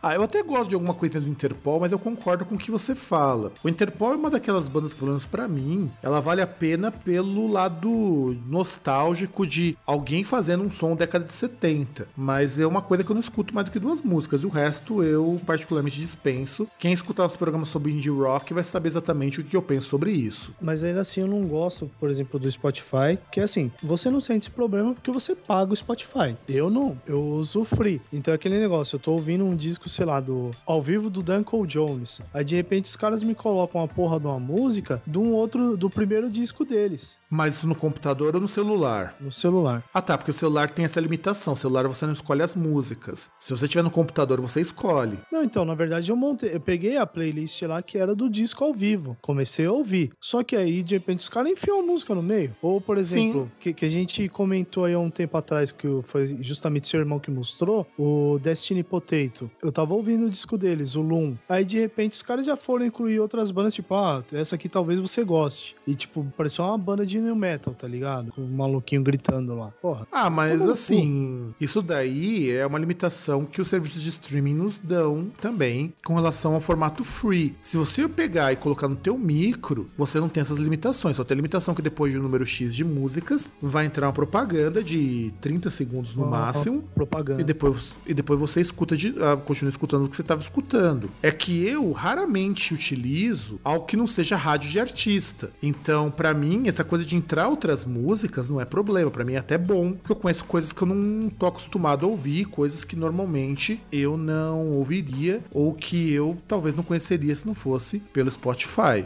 Ah, eu até gosto de alguma coisa do Interpol, mas eu concordo com o que você fala. O Interpol é uma daquelas bandas pelo menos pra mim, ela vale a pena pelo lado nostálgico de alguém fazendo um som década de 70. Mas é uma coisa que eu não escuto mais do que duas músicas. E o resto eu particularmente dispenso. Quem escutar os programas sobre indie rock vai saber exatamente o que eu penso sobre isso. Mas ainda assim eu não gosto, por exemplo, do Spotify, que assim, você não sente esse problema porque você paga o Spotify. Eu não, eu uso free. Então é aquele negócio, eu tô ouvindo um disco, sei lá, do ao vivo do Duncan Jones. Aí de repente os caras me colocam a porra de uma música de um outro, do primeiro disco deles, Mas isso no computador ou no celular? no celular. Ah tá, porque o celular tem essa limitação. O celular você não escolhe as músicas. Se você tiver no computador, você escolhe. Não, então, na verdade eu montei, eu peguei a playlist lá que era do disco ao vivo. Comecei a ouvir. Só que aí, de repente, os caras enfiam a música no meio. Ou, por exemplo, que, que a gente comentou aí há um tempo atrás, que foi justamente seu irmão que mostrou, o Destiny Potato. Eu tava ouvindo o disco deles, o Loom. Aí, de repente, os caras já foram incluir outras bandas, tipo, ah, essa aqui talvez você goste. E, tipo, parecia uma banda de new metal, tá ligado? Com o maluquinho gritando lá. Porra. Ah, mas no assim, isso aí é uma limitação que os serviços de streaming nos dão também com relação ao formato free. Se você pegar e colocar no teu micro, você não tem essas limitações. Só tem a limitação que depois de um número X de músicas, vai entrar uma propaganda de 30 segundos no máximo. propaganda. E depois, e depois você escuta de, ah, continua escutando o que você estava escutando. É que eu raramente utilizo algo que não seja rádio de artista. Então, pra mim, essa coisa de entrar outras músicas não é problema. Pra mim é até bom, porque eu conheço coisas que eu não tô acostumado a ouvir, coisas que normalmente eu não ouviria ou que eu talvez não conheceria se não fosse pelo Spotify.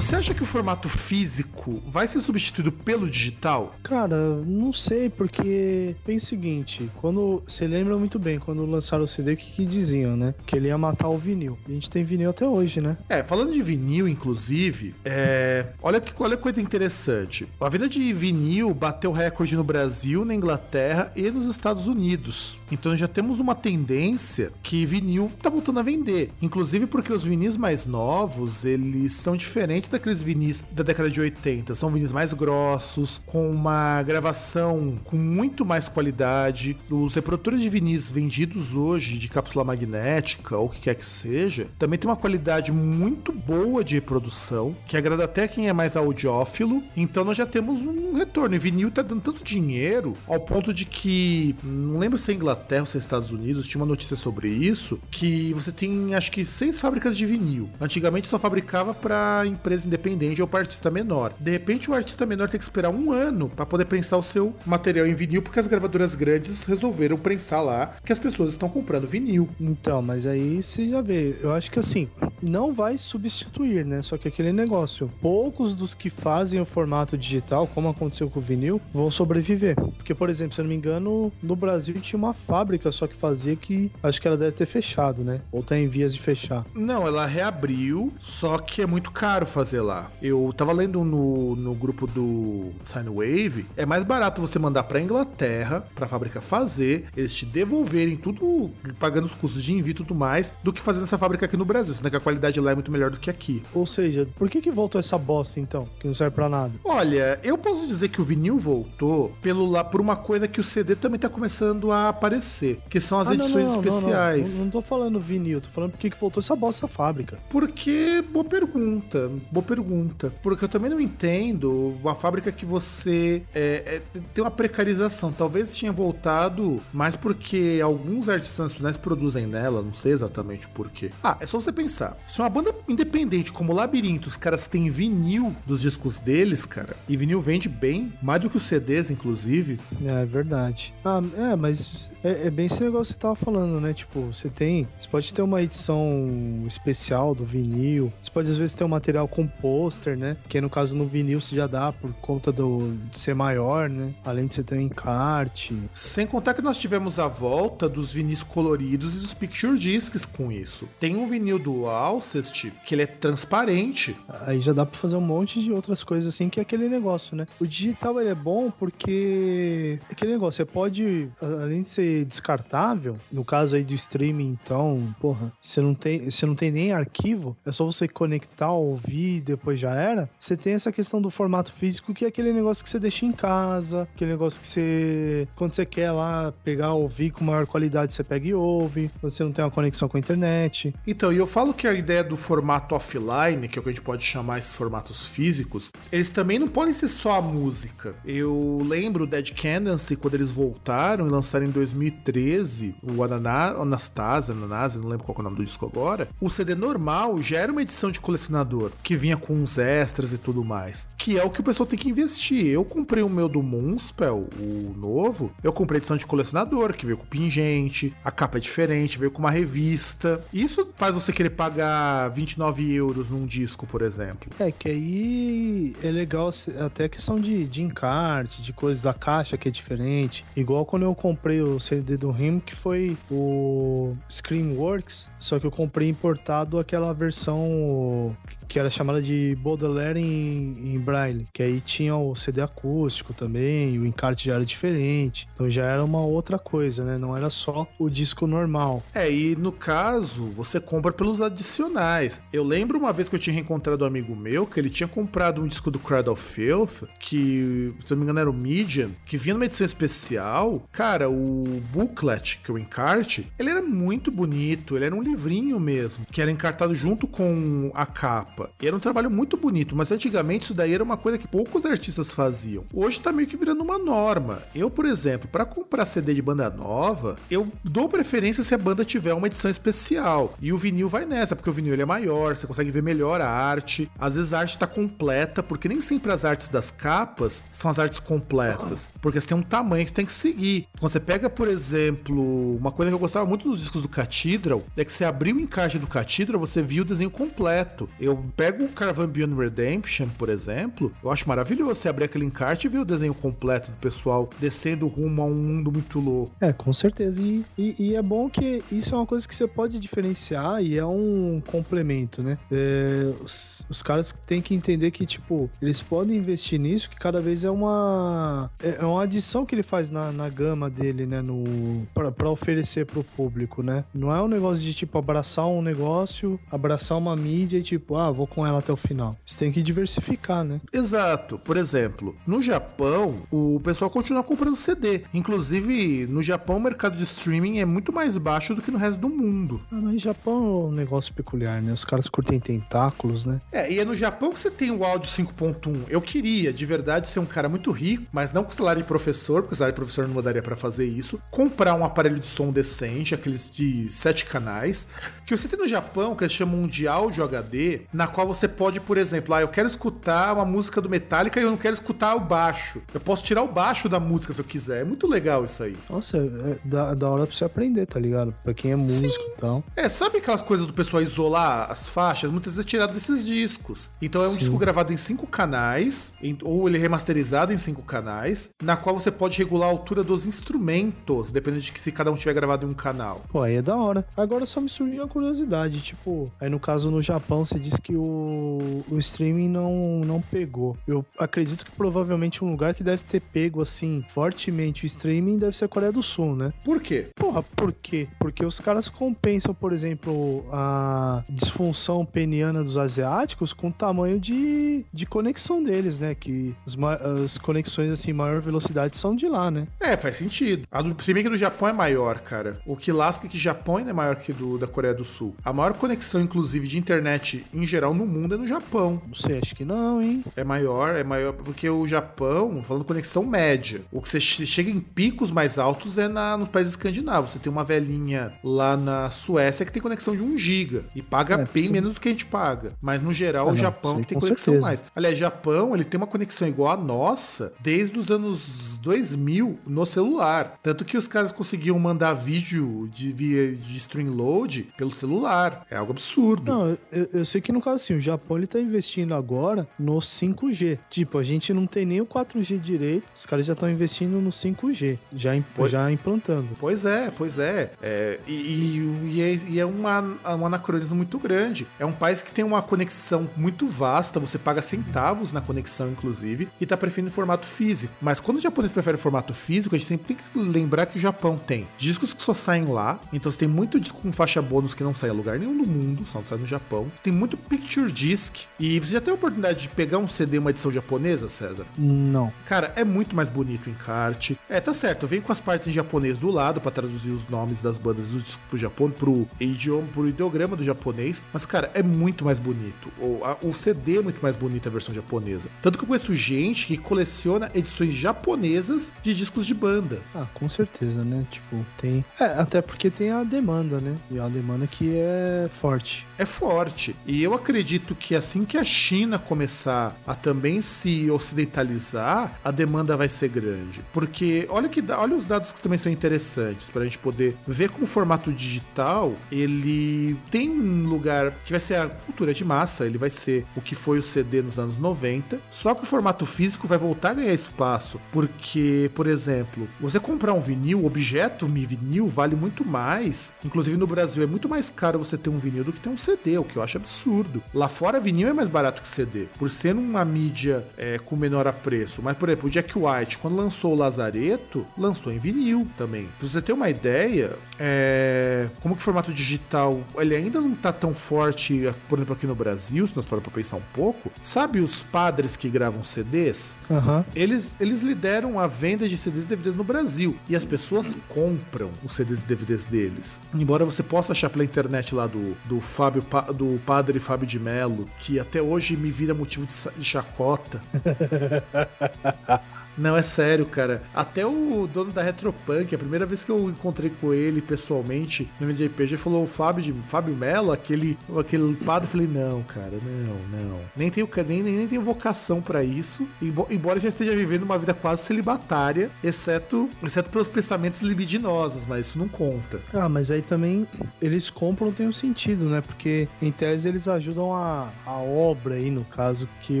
Você acha que o formato físico vai ser substituído pelo digital? Cara, não sei, porque pensa o seguinte, quando. Você lembra muito bem, quando lançaram o CD, o que, que diziam, né? Que ele ia matar o vinil. E a gente tem vinil até hoje, né? É, falando de vinil, inclusive, é... olha que olha que coisa interessante. A venda de vinil bateu recorde no Brasil, na Inglaterra e nos Estados Unidos. Então já temos uma tendência que vinil tá voltando a vender. Inclusive porque os vinis mais novos, eles são diferentes daqueles vinis da década de 80. São vinis mais grossos, com uma gravação com muito mais qualidade. Os reprodutores de vinis vendidos hoje de cápsula magnética ou o que quer que seja, também tem uma qualidade muito boa de reprodução, que agrada até quem é mais audiófilo. Então nós já temos um retorno. E vinil tá dando tanto dinheiro ao ponto de que, não lembro se é Inglaterra ou se é Estados Unidos, tinha uma notícia sobre isso, que você tem acho que seis fábricas de vinil. Antigamente só fabricava para empresa independente ou para artista menor. De repente o artista menor tem que esperar um ano para poder prensar o seu material em vinil, porque as gravadoras grandes resolveram prensar lá que as pessoas estão comprando vinil. Então, mas aí você já vê. Eu acho que assim, não vai substituir, né? Só que aquele negócio. Poucos dos que fazem o formato digital, como aconteceu com o vinil, vão sobreviver. Porque, por exemplo, se eu não me engano, no Brasil tinha uma fábrica só que fazia que acho que ela deve ter fechado, né? Ou tá em vias de fechar. Não, ela reabriu, só que é muito caro fazer lá. Eu tava lendo no, no grupo do Sinewave, é mais barato você mandar pra Inglaterra, pra fábrica fazer, eles te devolverem tudo, pagando os custos de envio e tudo mais, do que fazer nessa fábrica aqui no Brasil, sendo que a qualidade lá é muito melhor do que aqui. Ou seja, por que que voltou essa bosta então? Que não serve pra nada. Olha, eu posso dizer que o vinil voltou pelo lá por uma coisa que o CD também tá começando a aparecer, que são as Ah, edições não, não, especiais. Não, não, não tô falando vinil, tô falando por que que voltou essa bosta essa fábrica. Porque, boa pergunta, boa pergunta. Porque eu também não entendo uma fábrica que você é, é, tem uma precarização. Talvez tinha voltado mais porque alguns artistas nacionais produzem nela, não sei exatamente por quê. Ah, é só você pensar. Se uma banda independente como Labirinto, os caras têm vinil dos discos deles, cara, e vinil vende bem, mais do que os CDs, inclusive. É, é verdade. Ah, é, mas é, é bem esse negócio que você tava falando, né? Tipo, você tem. Você pode ter uma edição especial do vinil. Você pode, às vezes, ter um material com pôster, né? Que no caso no vinil você já dá por conta do, de ser maior, né? Além de você ter um encarte. Sem contar que nós tivemos a volta dos vinis coloridos e dos picture discs com isso. Tem um vinil do Alcest que ele é transparente. Aí já dá pra fazer um monte de outras coisas assim, que é aquele negócio, né? O digital ele é bom porque aquele negócio, você pode, além de ser descartável, no caso aí do streaming, então, porra, você não tem, você não tem nem arquivo, é só você conectar, ouvir depois já era. Você tem essa questão do formato físico, que é aquele negócio que você deixa em casa, aquele negócio que você, quando você quer lá pegar, ouvir com maior qualidade, você pega e ouve, você não tem uma conexão com a internet. Então, e eu falo que a ideia do formato offline, que é o que a gente pode chamar esses formatos físicos, eles também não podem ser só a música. Eu lembro Dead Candancy, quando eles voltaram e lançaram em 2013 o Ananá, Anastasia, Anastasia, não lembro qual é o nome do disco agora. O CD normal já era uma edição de colecionador, que vinha com uns extras e tudo mais. Que é o que o pessoal tem que investir. Eu comprei o meu do Moonspell, o novo, eu comprei edição de colecionador, que veio com pingente, a capa é diferente, veio com uma revista. Isso faz você querer pagar pagar 29 euros num disco, por exemplo. É, que aí é legal até a questão de, de encarte, de coisas da caixa que é diferente. Igual quando eu comprei o CD do Rim, que foi o Screamworks, só que eu comprei importado aquela versão que era chamada de Baudelaire em, em Braille, que aí tinha o CD acústico também, o encarte já era diferente, então já era uma outra coisa, né? Não era só o disco normal. É, e no caso, você compra pelos adicionais. Eu lembro uma vez que eu tinha reencontrado um amigo meu que ele tinha comprado um disco do Cradle of Filth, que, se não me engano, era o Medium, que vinha numa edição especial. Cara, o booklet, que é o encarte, ele era muito bonito, ele era um livrinho mesmo, que era encartado junto com a capa. E era um trabalho muito bonito, mas antigamente isso daí era uma coisa que poucos artistas faziam. Hoje tá meio que virando uma norma. Eu, por exemplo, para comprar CD de banda nova, eu dou preferência se a banda tiver uma edição especial. E o vinil vai nessa, porque o vinil ele é maior, você consegue ver melhor a arte. Às vezes a arte tá completa, porque nem sempre as artes das capas são as artes completas, porque você tem um tamanho que você tem que seguir. Quando você pega, por exemplo, uma coisa que eu gostava muito dos discos do Cathedral, é que você abriu o encarte do Cathedral, você viu o desenho completo. Eu pego o Caravan Beyond Redemption, por exemplo, eu acho maravilhoso você abrir aquele encarte e ver o desenho completo do pessoal descendo rumo a um mundo muito louco. É, com certeza. E, e, e é bom que isso é uma coisa que você pode diferenciar e é um complemento, né? É, os, os caras têm que entender que, tipo, eles podem investir nisso, que cada vez é uma. É é uma adição que ele faz na, na gama dele, né? No, pra, pra oferecer pro público, né? Não é um negócio de, tipo, abraçar um negócio, abraçar uma mídia e, tipo, ah, vou com ela até o final. Você tem que diversificar, né? Exato. Por exemplo, no Japão, o pessoal continua comprando CD. Inclusive, no Japão, o mercado de streaming é muito mais baixo do que no resto do mundo. Ah, mas Japão é um negócio peculiar, né? Os caras curtem tentáculos, né? É, e é no Japão que você tem o áudio 5.1. Eu queria, de verdade, ser um cara muito rico, mas não com salário de professor, porque o salário de professor não daria pra fazer isso. Comprar um aparelho de som decente, aqueles de sete canais, que você tem no Japão, que eles chamam de áudio HD, na qual você pode, por exemplo, ah, eu quero escutar uma música do Metallica e eu não quero escutar o baixo. Eu posso tirar o baixo da música se eu quiser. É muito legal isso aí. Nossa, é da, da hora pra você aprender, tá ligado? Pra quem é músico e tal. É, sabe aquelas coisas do pessoal isolar as faixas? Muitas vezes é tirado desses discos. Então é um Sim. disco gravado em cinco canais, em- ou ele é remasterizado em cinco canais, na qual você pode regular a altura dos instrumentos, dependendo de que se cada um tiver gravado em um canal. Pô, aí é da hora. Agora só me surgiu a curiosidade, tipo, aí no caso no Japão você disse que o, o streaming não, não pegou. Eu acredito que provavelmente um lugar que deve ter pego, assim, fortemente o streaming deve ser a Coreia do Sul, né? Por quê? Porra, por quê? Porque os caras compensam, por exemplo, a disfunção peniana dos asiáticos com o tamanho de, de conexão deles, né? Que as, as conexões, assim, maior velocidade são de lá, né? É, faz sentido. A do, se bem que do Japão é maior, cara. O que lasca é que Japão ainda é maior que do da Coreia do Sul. A maior conexão, inclusive, de internet em geral no mundo é no Japão. Não sei, acho que não, hein? É maior, é maior, porque o Japão, falando conexão média, o que você che- chega em picos mais altos é na, nos países escandinavos. Você tem uma velhinha lá na Suécia que tem conexão de 1 giga e paga É, bem sim. menos do que a gente paga. Mas no geral, Ah, o Japão aí que tem conexão certeza. mais. Aliás, Japão, ele tem uma conexão igual a nossa desde os anos 2000 no celular. Tanto que os caras conseguiam mandar vídeo de, via, de stream load pelo celular. É algo absurdo. Não, eu, eu sei que no caso assim, o Japão ele tá investindo agora no 5G. Tipo, a gente não tem nem o 4G direito, os caras já estão investindo no 5G, já, im- Pois- já implantando. Pois é, pois é. É, e, e- e é, e é uma, um anacronismo muito grande. É um país que tem uma conexão muito vasta, você paga centavos na conexão, inclusive, e tá preferindo formato físico. Mas quando o japonês prefere formato físico, a gente sempre tem que lembrar que o Japão tem discos que só saem lá, então você tem muito disco com faixa bônus que não sai a lugar nenhum do mundo, só sai no Japão. Tem muito picture disc, e você já teve a oportunidade de pegar um CD, uma edição japonesa, César? Não. Cara, é muito mais bonito o encarte. É, tá certo, vem com as partes em japonês do lado pra traduzir os nomes das bandas do disco pro Japão, pro idioma, pro ideograma do japonês. Mas, cara, é muito mais bonito. O, a- o CD é muito mais bonito a versão japonesa. Tanto que eu conheço gente que coleciona edições japonesas de discos de banda. Ah, com certeza, né? Tipo, tem. É, até porque tem a demanda, né? E a demanda que é forte. é forte. E eu acredito que assim que a China começar a também se ocidentalizar, a demanda vai ser grande. Porque olha que olha os dados que também são interessantes para a gente poder ver como o formato digital ele tem um lugar que vai ser a cultura de massa, ele vai ser o que foi o CD nos anos 90, só que o formato físico vai voltar a ganhar espaço, porque, por exemplo, você comprar um vinil, objeto vinil vale muito mais, inclusive no Brasil é muito mais caro você ter um vinil do que ter um CD, o que eu acho absurdo. Lá fora vinil é mais barato que CD, por ser uma mídia é, com menor a preço, mas por exemplo, o Jack White, quando lançou o Lazareto, lançou em vinil também. Pra você ter uma ideia, é, como que o formato digital ele ainda não tá tão forte, por exemplo, aqui no Brasil, se nós pararmos pra pensar um pouco. Sabe os padres que gravam CDs? Aham. Eles, eles lideram a venda de CDs e DVDs no Brasil. E as pessoas compram os CDs e DVDs deles. Embora você possa achar pela internet lá do, do Fábio do padre Fábio de Mello, que até hoje me vira motivo de, de chacota. Não, é sério, cara. Até o dono da Retropunk, a primeira vez que eu encontrei com ele pessoalmente no MDPG, falou o Fábio, de, Fábio Mello, aquele, aquele padre. Eu falei, não, cara, não, não. Nem tenho, nem, nem, tenho vocação pra isso. Embo- Embora já esteja vivendo uma vida quase celibatária, exceto, exceto pelos pensamentos libidinosos, mas isso não conta. Ah, mas aí também eles compram tem um sentido, né? Porque em tese eles ajudam a, a obra aí, no caso, que,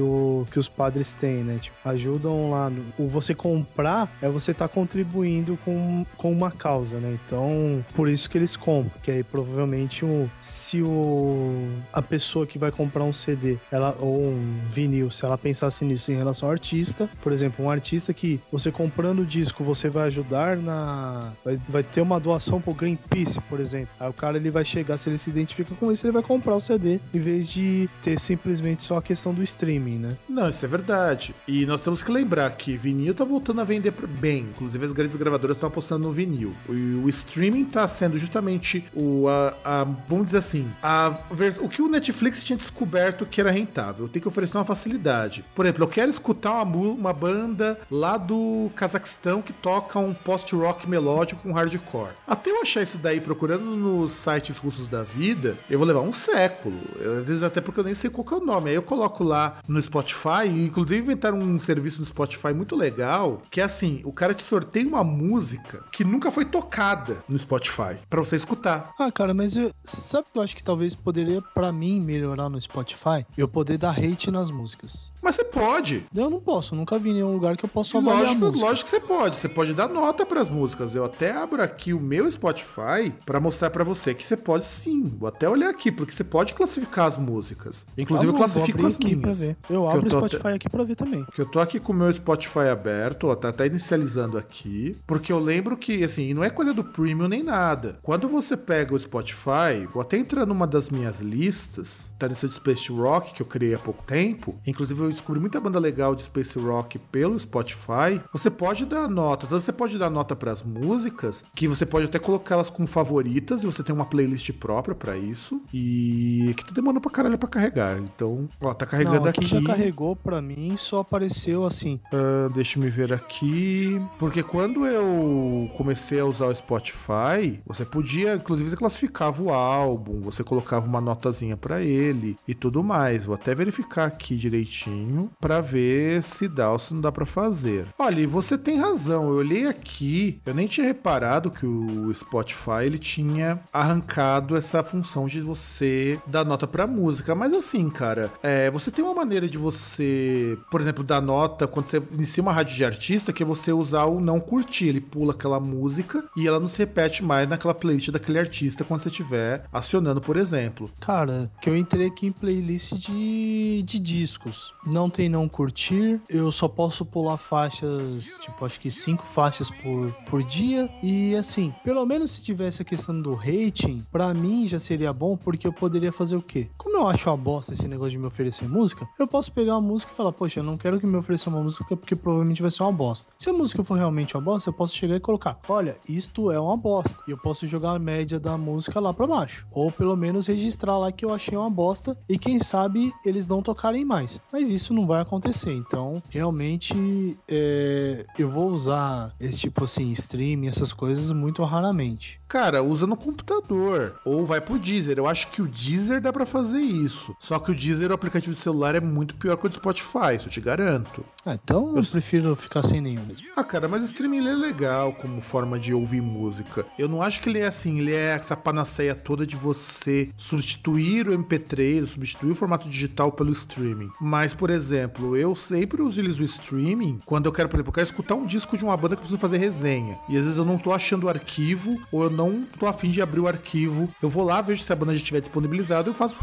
o, que os padres têm, né? Tipo, ajudam lá. No, você comprar é você tá contribuindo com, com uma causa, né? Então, por isso que eles compram. Que aí provavelmente o, se o, a pessoa que vai comprar um CD ela, ou um vinil, se ela pensasse nisso em relação ao artista, por exemplo, um artista que você comprando o disco você vai ajudar na. Vai, vai ter uma doação pro Greenpeace, por exemplo. Aí o cara ele vai chegar, se ele se identifica com isso, ele vai comprar o CD em vez de ter simplesmente só a questão do streaming, né? Não, isso é verdade. E nós temos que lembrar que vinil tá voltando a vender bem. Inclusive as grandes gravadoras estão apostando no vinil. O, o streaming tá sendo justamente o a, a- vamos dizer assim, a o que o Netflix tinha descoberto que era rentável. Tem que oferecer uma facilidade. Por exemplo, eu quero escutar uma, uma banda lá do Cazaquistão que toca um post-rock melódico com hardcore. Até eu achar isso daí procurando nos sites russos da vida, eu vou levar um século. Às vezes até porque eu nem sei qual que é o nome. Aí eu coloco lá no Spotify, e inclusive inventaram um serviço no Spotify muito legal, que é assim, o cara te sorteia uma música que nunca foi tocada no Spotify, pra você escutar. Ah, cara, mas eu, sabe o que eu acho que talvez poderia, pra mim, melhorar no Spotify? Eu poder dar hate nas músicas. Mas você pode. Eu não posso, nunca vi nenhum lugar que eu possa avaliar a Lógico, música. lógico que você pode. Você pode dar nota pras músicas. Eu até abro aqui o meu Spotify pra mostrar pra você que você pode sim. Vou até olhar aqui, porque você pode classificar as músicas. Inclusive, Ah, eu bom, classifico vou as minhas. Eu abro o Spotify aqui pra ver também. Que eu tô aqui com o meu Spotify aberto, ó, tá até inicializando aqui, porque eu lembro que, assim, não é coisa do Premium nem nada. Quando você pega o Spotify, vou até entrar numa das minhas listas, tá nessa de Space Rock, que eu criei há pouco tempo, inclusive eu descobri muita banda legal de Space Rock pelo Spotify, você pode dar nota, então você pode dar nota pras músicas, que você pode até colocá-las como favoritas, e você tem uma playlist própria pra isso, e que tá demorando pra caralho pra carregar, então, ó, tá carregando Não, aqui, aqui. já carregou pra mim, só apareceu assim. Ah, deixa eu ver aqui. Porque quando eu comecei a usar o Spotify, você podia, inclusive, você classificava o álbum, você colocava uma notazinha pra ele e tudo mais. Vou até verificar aqui direitinho pra ver se dá ou se não dá pra fazer. Olha, e você tem razão. Eu olhei aqui, eu nem tinha reparado que o Spotify ele tinha arrancado essa função de você dar nota pra música. Mas assim, cara, é, você tem uma maneira de você, por exemplo, dar nota quando você inicia uma rádio de artista, que é você usar o não curtir. Ele pula aquela música e ela não se repete mais naquela playlist daquele artista quando você estiver acionando, por exemplo. Cara, que eu entrei aqui em playlist de, de discos. Não tem não curtir. Eu só posso pular faixas, tipo, acho que cinco faixas por, por dia. E assim, pelo menos se tivesse a questão do rating, pra mim já seria bom, porque eu poderia fazer o quê? Como eu acho uma bosta esse negócio de me oferecer música, eu posso pegar uma música e falar, poxa, eu não quero que me ofereça uma música porque provavelmente vai ser uma bosta. Se a música for realmente uma bosta, eu posso chegar e colocar, olha, isto é uma bosta. E eu posso jogar a média da música lá pra baixo. Ou pelo menos registrar lá que eu achei uma bosta e quem sabe eles não tocarem mais. Mas isso não vai acontecer. Então, realmente, é, eu vou usar esse tipo assim, streaming, essas coisas muito raramente. Cara, usa no computador ou vai pro Deezer. Eu acho que o Deezer dá pra fazer isso. Só que o Deezer, o aplicativo de celular, é muito pior que o do Spotify, isso eu te garanto. Ah, então eu prefiro ficar sem nenhum mesmo. Ah, cara, mas o streaming é legal como forma de ouvir música. Eu não acho que ele é assim, ele é essa panaceia toda de você substituir o MP3, substituir o formato digital pelo streaming. Mas, por exemplo, eu sempre utilizo o streaming quando eu quero, por exemplo, eu quero escutar um disco de uma banda que eu preciso fazer resenha. E às vezes eu não tô achando o arquivo, ou eu não tô afim de abrir o arquivo. Eu vou lá, vejo se a banda já estiver disponibilizada, eu faço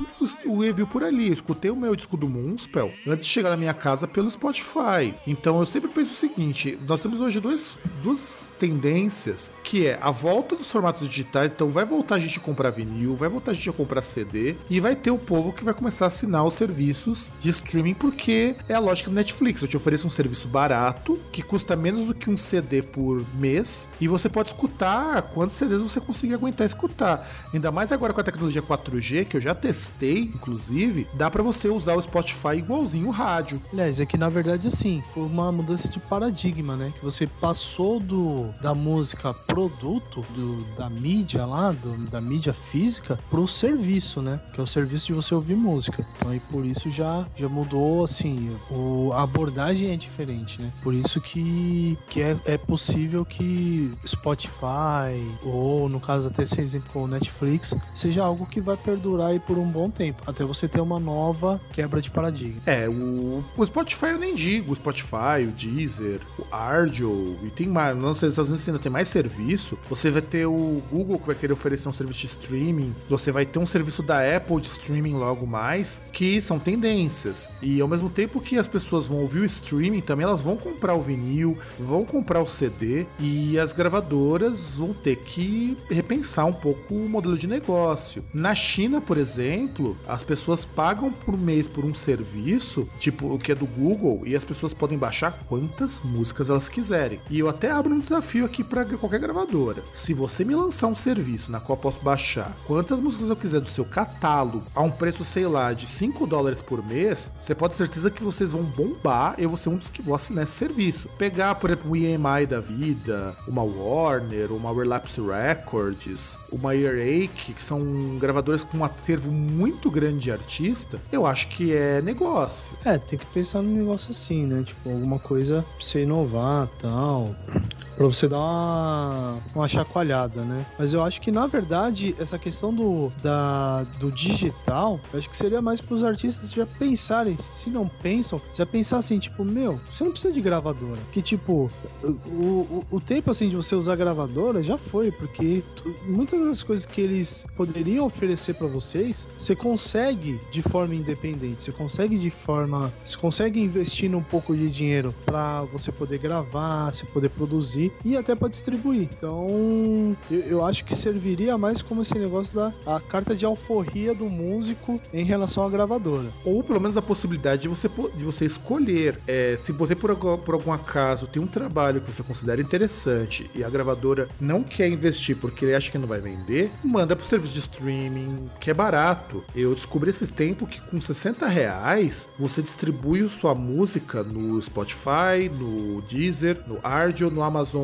o review por ali. Eu escutei o meu disco do Moonspell antes de chegar na minha casa pelo Spotify. Então eu sempre penso o seguinte: nós temos hoje dois, duas tendências, que é a volta dos formatos digitais. Então vai voltar a gente a comprar vinil, vai voltar a gente a comprar CD, e vai ter o povo que vai começar a assinar os serviços de streaming, porque é a lógica do Netflix. Eu te ofereço um serviço barato, que custa menos do que um CD por mês, e você pode escutar quantos CDs você conseguir aguentar escutar. Ainda mais agora com a tecnologia 4G, que eu já testei, inclusive, dá pra você usar o Spotify igualzinho o rádio. Aliás, é que na verdade assim, foi uma mudança de paradigma, né? Que você passou do da música produto, do, da mídia lá, do, da mídia física, pro serviço, né? Que é o serviço de você ouvir música. Então aí por isso já, já mudou assim, o, a abordagem é diferente, né? Por isso que, que é, é possível que Spotify, ou no caso até esse exemplo o Netflix, seja algo que vai perdurar aí por um bom tempo, até você ter uma nova quebra de paradigma. É, o, o Spotify eu nem digo, o Spotify, o Deezer, o Ardio, e tem mais, não sei, nos Estados ainda tem mais serviço. Você vai ter o Google que vai querer oferecer um serviço de streaming, você vai ter um serviço da Apple de streaming logo mais, que são tendências. E ao mesmo tempo que as pessoas vão ouvir o streaming, também elas vão comprar o vinil, vão comprar o CD, e as gravadoras vão ter que repensar um pouco o modelo de negócio. Na China, por exemplo, as pessoas pagam por mês por um serviço, tipo o que é do Google, e as pessoas podem baixar quantas músicas elas quiserem. E eu até abro um desafio aqui para qualquer gravadora. Se você me lançar um serviço na qual eu posso baixar quantas músicas eu quiser do seu catálogo a um preço, sei lá, de 5 dólares por mês, você pode ter certeza que vocês vão bombar. Eu vou ser um dos que vou assinar esse serviço. Pegar, por exemplo, o EMI da vida, uma Warner, uma Relapse Records, uma Earache, que são gravadoras com um acervo muito grande de artista, eu acho que é negócio. É, tem que pensar num negócio assim, né? Tipo, alguma coisa você inovar tal. Pra você dar uma, uma chacoalhada, né? Mas eu acho que, na verdade, essa questão do, da, do digital, acho que seria mais pros artistas já pensarem, se não pensam, já pensar assim, tipo, meu, você não precisa de gravadora. Que, tipo, o, o, o tempo, assim, de você usar gravadora já foi, porque muitas das coisas que eles poderiam oferecer pra vocês, você consegue de forma independente, você consegue de forma, você consegue investir um pouco de dinheiro pra você poder gravar, você poder produzir e até pra distribuir. Então, eu, eu acho que serviria mais como esse negócio da a carta de alforria do músico em relação à gravadora. ou pelo menos a possibilidade de você, de você escolher. É, se você, por, por algum acaso, tem um trabalho que você considera interessante e a gravadora não quer investir porque ele acha que não vai vender, manda pro serviço de streaming, que é barato. Eu descobri esse tempo que com 60 reais você distribui sua música no Spotify, no Deezer, no Ardio, no Amazon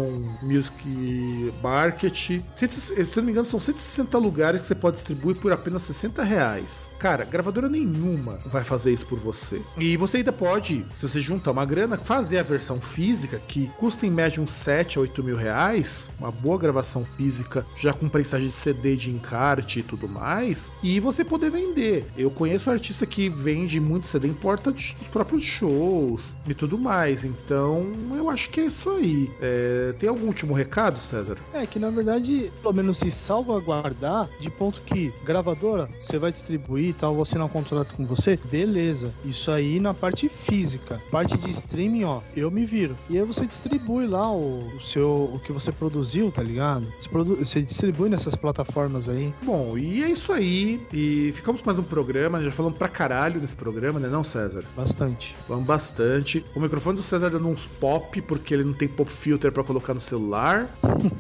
Music Market. Se, se eu não me engano, são 160 lugares que você pode distribuir por apenas 60 reais. Cara, gravadora nenhuma vai fazer isso por você. E você ainda pode, se você juntar uma grana, fazer a versão física, que custa em média uns 7 a 8 mil reais, uma boa gravação física, já com prensagem de CD de encarte e tudo mais, e você poder vender. Eu conheço artista que vende muito CD em porta dos próprios shows e tudo mais. Então, eu acho que é isso aí. É, tem algum último recado, César? É que na verdade, pelo menos se salvaguardar de ponto que gravadora, você vai distribuir e tal, vou assinar um contrato com você, beleza. Isso aí na parte física. Parte de streaming, ó, eu me viro. E aí você distribui lá o, o seu o que você produziu, tá ligado? Você, produ- você distribui nessas plataformas aí. Bom, e é isso aí. E ficamos com mais um programa. Já falamos pra caralho nesse programa, né, não, César? Bastante. Falamos bastante. O microfone do César dando uns pop, porque ele não tem pop filter pra colocar no celular.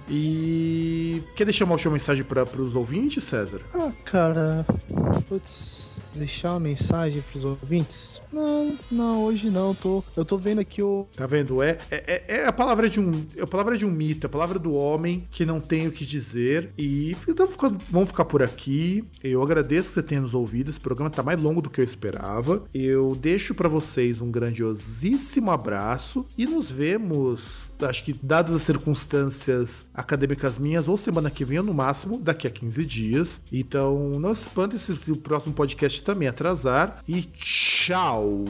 E. Quer deixar uma última mensagem para os ouvintes, César? Ah, cara. Putz. Deixar uma mensagem pros ouvintes? Não, não, hoje não. Tô, eu tô vendo aqui o. Tá vendo? É, é, é a palavra de um. É a palavra de um mito, é a palavra do homem que não tem o que dizer. E então, vamos ficar por aqui. Eu agradeço que você tenha nos ouvido. Esse programa tá mais longo do que eu esperava. Eu deixo pra vocês um grandiosíssimo abraço e nos vemos, acho que dadas as circunstâncias acadêmicas minhas, ou semana que vem, ou no máximo daqui a 15 dias. Então, não se espante se o próximo também atrasar. E tchau!